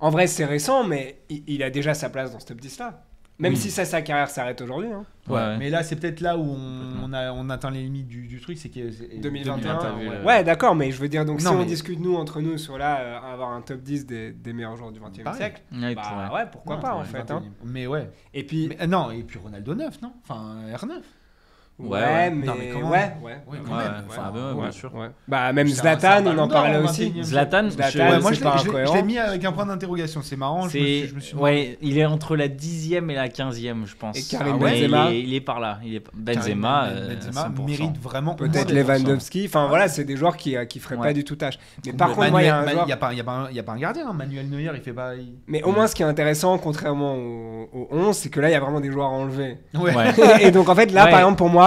En vrai, c'est récent, mais il, il a déjà sa place dans ce top 10 là. Même Oui. si ça, sa carrière s'arrête aujourd'hui. hein. Ouais, Ouais. mais là, c'est peut-être là où on, on, a, on atteint les limites du, du truc, c'est que c'est- 2021. t'as vu ouais. d'accord, mais je veux dire, donc Non, si mais- on discute nous entre nous sur là, euh, avoir un top 10 des, des meilleurs joueurs du 21 e siècle, bah ouais, pourquoi Non, pas en fait. 21e. hein. Mais ouais. Et puis, Mais, euh, non, et puis Ronaldo 9, non? Enfin, R9. Ouais, mais, Non, mais comment ouais, ouais, Ouais, ouais, quand même. ouais, Enfin, enfin, ouais, ouais, bien sûr. ouais. Bah même Zlatan, on en parlait au aussi. 21e. Zlatan, Zlatan, moi, c'est je pas l'ai- mis avec un point d'interrogation. C'est marrant. Je me suis, C'est je me suis ouais, il est entre la 10e et la 15e, je pense. Et Karim Mais Benzema. il est, il est par là. Il est Benzema, euh, Benzema 100%. mérite vraiment. Peut-être Lewandowski. Enfin voilà, c'est des joueurs qui, euh, qui feraient Ouais. pas du tout tâche. Mais par contre, il y a un Manuel- joueur. il y a pas, il y a pas un- gardien. hein. Manuel Neuer, il fait pas. Mais au moins, ce qui est intéressant, contrairement au, au 11, c'est que là, il y a vraiment des joueurs enlevés. Ouais. Ouais. et donc, en fait, là, par exemple, pour moi,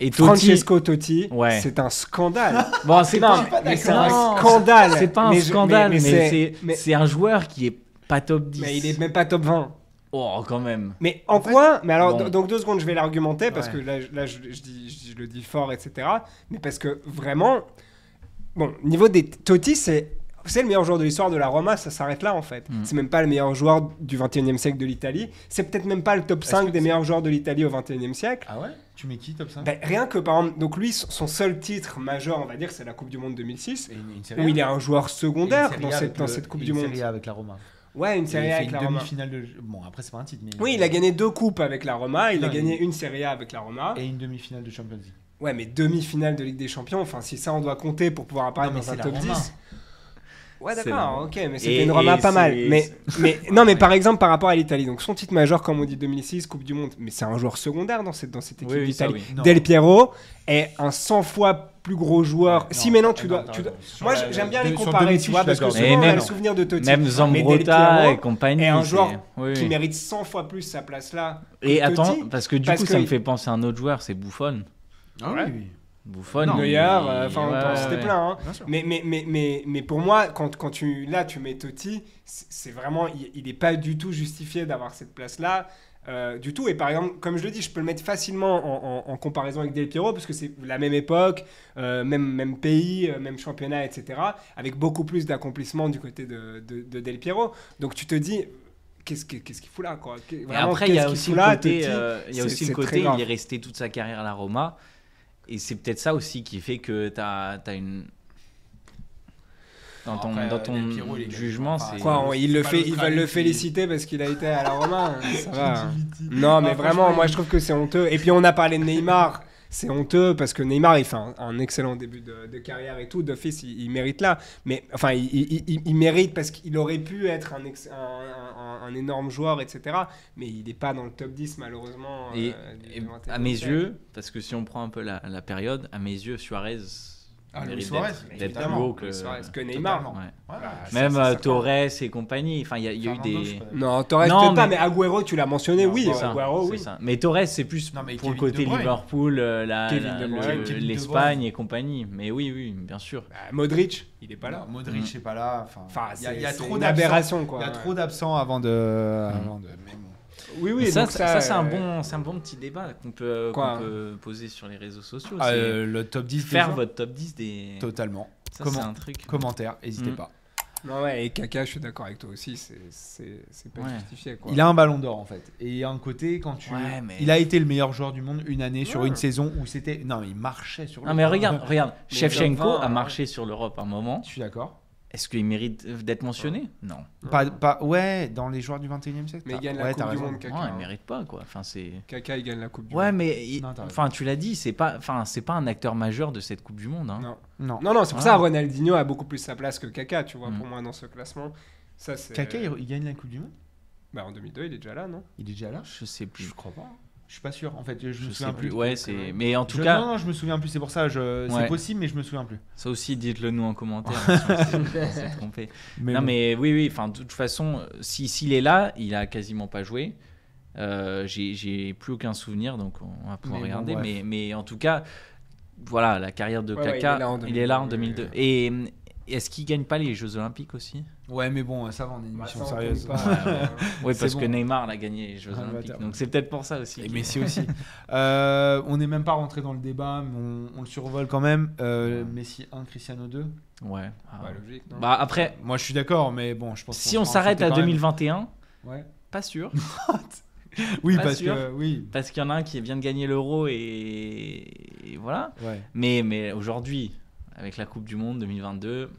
Et Totti, Francesco Totti, Ouais. c'est un scandale. bon, c'est Non, pas, mais c'est un scandale. c'est pas un scandale, mais, c'est- c'est mais- c'est un joueur qui est pas top 10. mais il est même pas top 20. Oh, quand même. Mais en, quoi Mais alors, bon. donc deux secondes, je vais l'argumenter parce Ouais. que là, je- là je, je dis, je, dis- je le dis fort, etc. Mais parce que vraiment, bon, niveau des Totti, c'est c'est le meilleur joueur de l'histoire de la Roma, ça s'arrête là en fait. Mm. C'est même pas le meilleur joueur du 21e siècle de l'Italie. C'est peut-être même pas le top Est-ce 5 que des meilleurs joueurs de l'Italie au 21e siècle. Ah ouais? Tu mets qui top 5 Ben, rien que par exemple, donc lui, son seul titre majeur, on va dire, c'est la Coupe du Monde 2006, Et une- une série où il est un joueur secondaire dans cette, dans cette Coupe et du une Monde. série A avec la Roma. Ouais, une il A avec une la Roma. demi-finale de. Bon, après, c'est pas un titre, mais. Oui, il a gagné deux coupes avec la Roma, il Non, a gagné une série A avec la Roma. Et une demi-finale de Champions League. Ouais, mais demi-finale de Ligue des Champions, enfin, si ça on doit compter pour pouvoir apparaître Non, mais dans un top la Roma. 10. Ouais, d'accord, ok, mais Et- c'était une Roma et pas mal. Mais, mais non, mais par exemple, par rapport à l'Italie, donc son titre majeur, comme on dit 2006, Coupe du Monde, mais c'est un joueur secondaire dans cette, dans cette équipe Oui, oui, ça, d'Italie. oui. Del Piero est un 100 fois plus gros joueur. Si non, maintenant tu non, dois. tu dois- Moi, j'aime bien de- les comparer, 2006, tu vois, parce que souvent Et on a le souvenir de Totti. Même Mais Piero et compagnie. est un joueur oui, qui mérite 100 fois plus sa place là. Et attends, Totti. parce que du coup, ça me fait penser à un autre joueur, c'est Buffon. Ah Ouais. oui, il- Neuer, euh, enfin, on ouais, ouais. plein. hein. Mais, mais, mais, mais, mais pour moi, quand, quand tu, là, tu mets Totti, c'est vraiment, il n'est pas du tout justifié d'avoir cette place-là. euh, du tout. Et par exemple, comme je le dis, je peux le mettre facilement en, en- en comparaison avec Del Piero, parce que c'est la même époque, euh, même, même pays, euh, même championnat, etc., avec beaucoup plus d'accomplissement du côté de, de, de Del Piero. Donc tu te dis, qu'est-ce que- qu'est-ce qu'il fout là quoi? Et vraiment, après, il y a aussi le côté, euh, il est resté toute sa carrière à la Roma. Et c'est peut-être ça aussi qui fait que tu as, une. Dans ton, Après, dans euh, ton Piero, il est jugement, c'est. Quoi, on- ils, le fait, ils veulent le féliciter parce qu'il a été à la Roma. Ça va. ChatGPT. Non, mais vraiment, moi il- je trouve que c'est honteux. Et puis on a parlé de Neymar. C'est honteux parce que Neymar, il fait un, un excellent début de, de carrière et tout. D'office, il, il mérite là. Mais enfin, il, il- mérite parce qu'il aurait pu être un, ex- un, énorme joueur, etc. Mais il n'est pas dans le top 10, malheureusement. Et, euh, du et 21e à mes yeux, parce que si on prend un peu la, la période, à mes yeux, Suarez Ah, Luis Suarez, d'être- d'être plus évidemment. haut que. Luis Suarez, que Neymar. Totalement. Ouais. Ouais, Bah, Même ça, euh, ça. Torres et compagnie. Enfin, il y a, il y a eu des. Non, Torres, Non, peut-être pas, mais- mais Agüero, tu l'as mentionné, oui. Non, Agüero, c'est oui. ça. Mais Torres, c'est plus Non, mais pour le côté. Liverpool, euh, l'Espagne et compagnie. Mais oui, oui, bien sûr. Bah, Modric, il est pas là. Non, Modric, Mm. c'est pas là. Enfin, il y a, trop une d'absents. aberration, quoi. Il y a trop d'absents avant de. Oui, oui, ça, donc ça, ça, c'est un, euh, bon, c'est un bon petit débat qu'on peut, Quoi qu'on peut poser sur les réseaux sociaux. Ah, euh, le top 10 des faire votre top 10 des. Totalement. Ça, Comment- c'est un truc. Commentaire, n'hésitez Mm. pas. Non, ouais, et Kaka, je suis d'accord avec toi aussi, c'est- c'est c'est pas Ouais. justifié, quoi. Il a un ballon d'or en fait. Et il y a un côté quand tu. Ouais, mais- Il a été le meilleur joueur du monde une année sur Ouais. une saison où c'était. Non, mais il marchait sur le. Non, mais regarde, regarde. 20, a marché sur l'Europe un moment. Je suis d'accord. Est-ce qu'il mérite d'être mentionné? Non. Pas, pas, ouais, dans les joueurs du 21 e siècle. Mais il gagne la ouais, Coupe du. Monde, Kaka. Non, il mérite pas, quoi. Enfin, c'est. Kaka, il gagne la Coupe du Ouais, Monde. mais il- Non, t'as raison. enfin, tu l'as dit, c'est pas, enfin, c'est pas un acteur majeur de cette Coupe du Monde. hein. Non. Non. Non, non, c'est pour Ah. ça Ronaldinho a beaucoup plus sa place que Kaka, tu vois, Mm. pour moi, dans ce classement. Ça, c'est. Kaka, il, il gagne la Coupe du Monde? Bah, en 2002, il est déjà là, non? Il est déjà là? Je sais plus. Je crois pas. Je suis pas sûr. En fait, je, Je me souviens plus. plus. Ouais, c'est. Mais en tout Je- cas, non, non, je me souviens plus. C'est pour ça. Je... C'est Ouais. possible, mais je me souviens plus. ça aussi, dites-le nous en commentaire. hein, si on s'est- s'est trompé. Mais non, bon. mais oui, oui. Enfin, de toute façon, si s'il est là, il a quasiment pas joué. Euh, j'ai j'ai plus aucun souvenir, donc on va pouvoir Mais regarder. mais, mais en tout cas, voilà, la carrière de Ouais, ouais, Kaka, il est là en il est là en 2002. 2002. Et est-ce qu'il gagne pas les Jeux Olympiques aussi? Ouais, mais bon, ça va, on est une Bah, émission sérieuse. pas. Oui, parce bon. que Neymar l'a gagné les Jeux Ah, Olympiques. bâtard. Donc c'est peut-être pour ça aussi. Et Messi aussi. Euh, on n'est même pas rentré dans le débat, mais on, on le survole quand même. Euh, Ouais. Messi 1, Cristiano 2. Ouais. Ah, Bah, ouais. logique, non Bah après, Moi, je suis d'accord, mais bon, je pense. si on s'arrête à quand même. 2021, Ouais. pas sûr. Oui, Pas parce sûr. que oui. Parce qu'il y en a un qui vient de gagner l'euro et... et voilà. Ouais. Mais, mais aujourd'hui, avec la Coupe du Monde 2022,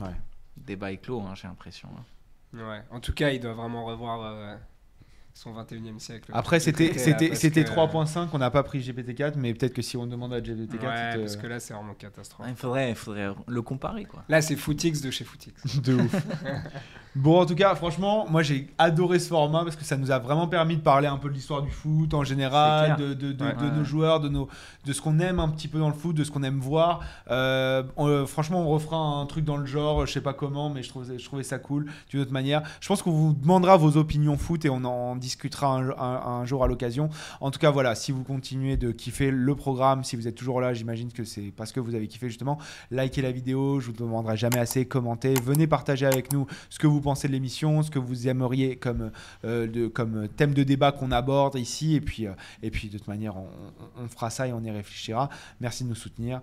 Ouais. débat est clos, hein, j'ai l'impression. hein. Ouais. En tout cas, il doit vraiment revoir euh, son 21e siècle. Après, c'était traité, là, c'était parce c'était que- 3.5, on n'a pas pris GPT-4, mais peut-être que si on demande à GPT-4, Ouais, il te- parce que là, c'est vraiment catastrophe. Il faudrait, il faudrait le comparer, quoi. Là, c'est Footix de chez Footix. De ouf. bon, en tout cas, franchement, moi j'ai adoré ce format parce que ça nous a vraiment permis de parler un peu de l'histoire du foot en général, de, de, de- Ouais. de Ouais. nos joueurs, de, nos, de ce qu'on aime un petit peu dans le foot, de ce qu'on aime voir. Euh, on- euh, franchement, on refera un truc dans le genre, je sais pas comment, mais je trouvais, je trouvais ça cool d'une autre manière. Je pense qu'on vous demandera vos opinions foot et on en discutera un, un- un jour à l'occasion. En tout cas, voilà, si vous continuez de kiffer le programme, si vous êtes toujours là, j'imagine que c'est parce que vous avez kiffé justement. Likez la vidéo, je vous demanderai jamais assez, commentez, venez partager avec nous ce que vous pensez de l'émission, ce que vous aimeriez comme, euh, de, comme thème de débat qu'on aborde ici. Et puis, euh, et puis de toute manière, on, fera ça et on y réfléchira. Merci de nous soutenir.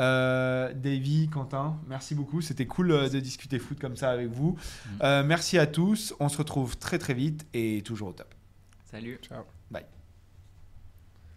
Euh, Davy, Quentin, merci beaucoup. C'était cool euh, de discuter foot comme ça avec vous. Euh, merci à tous. On se retrouve très très vite et toujours au top. Salut. Ciao.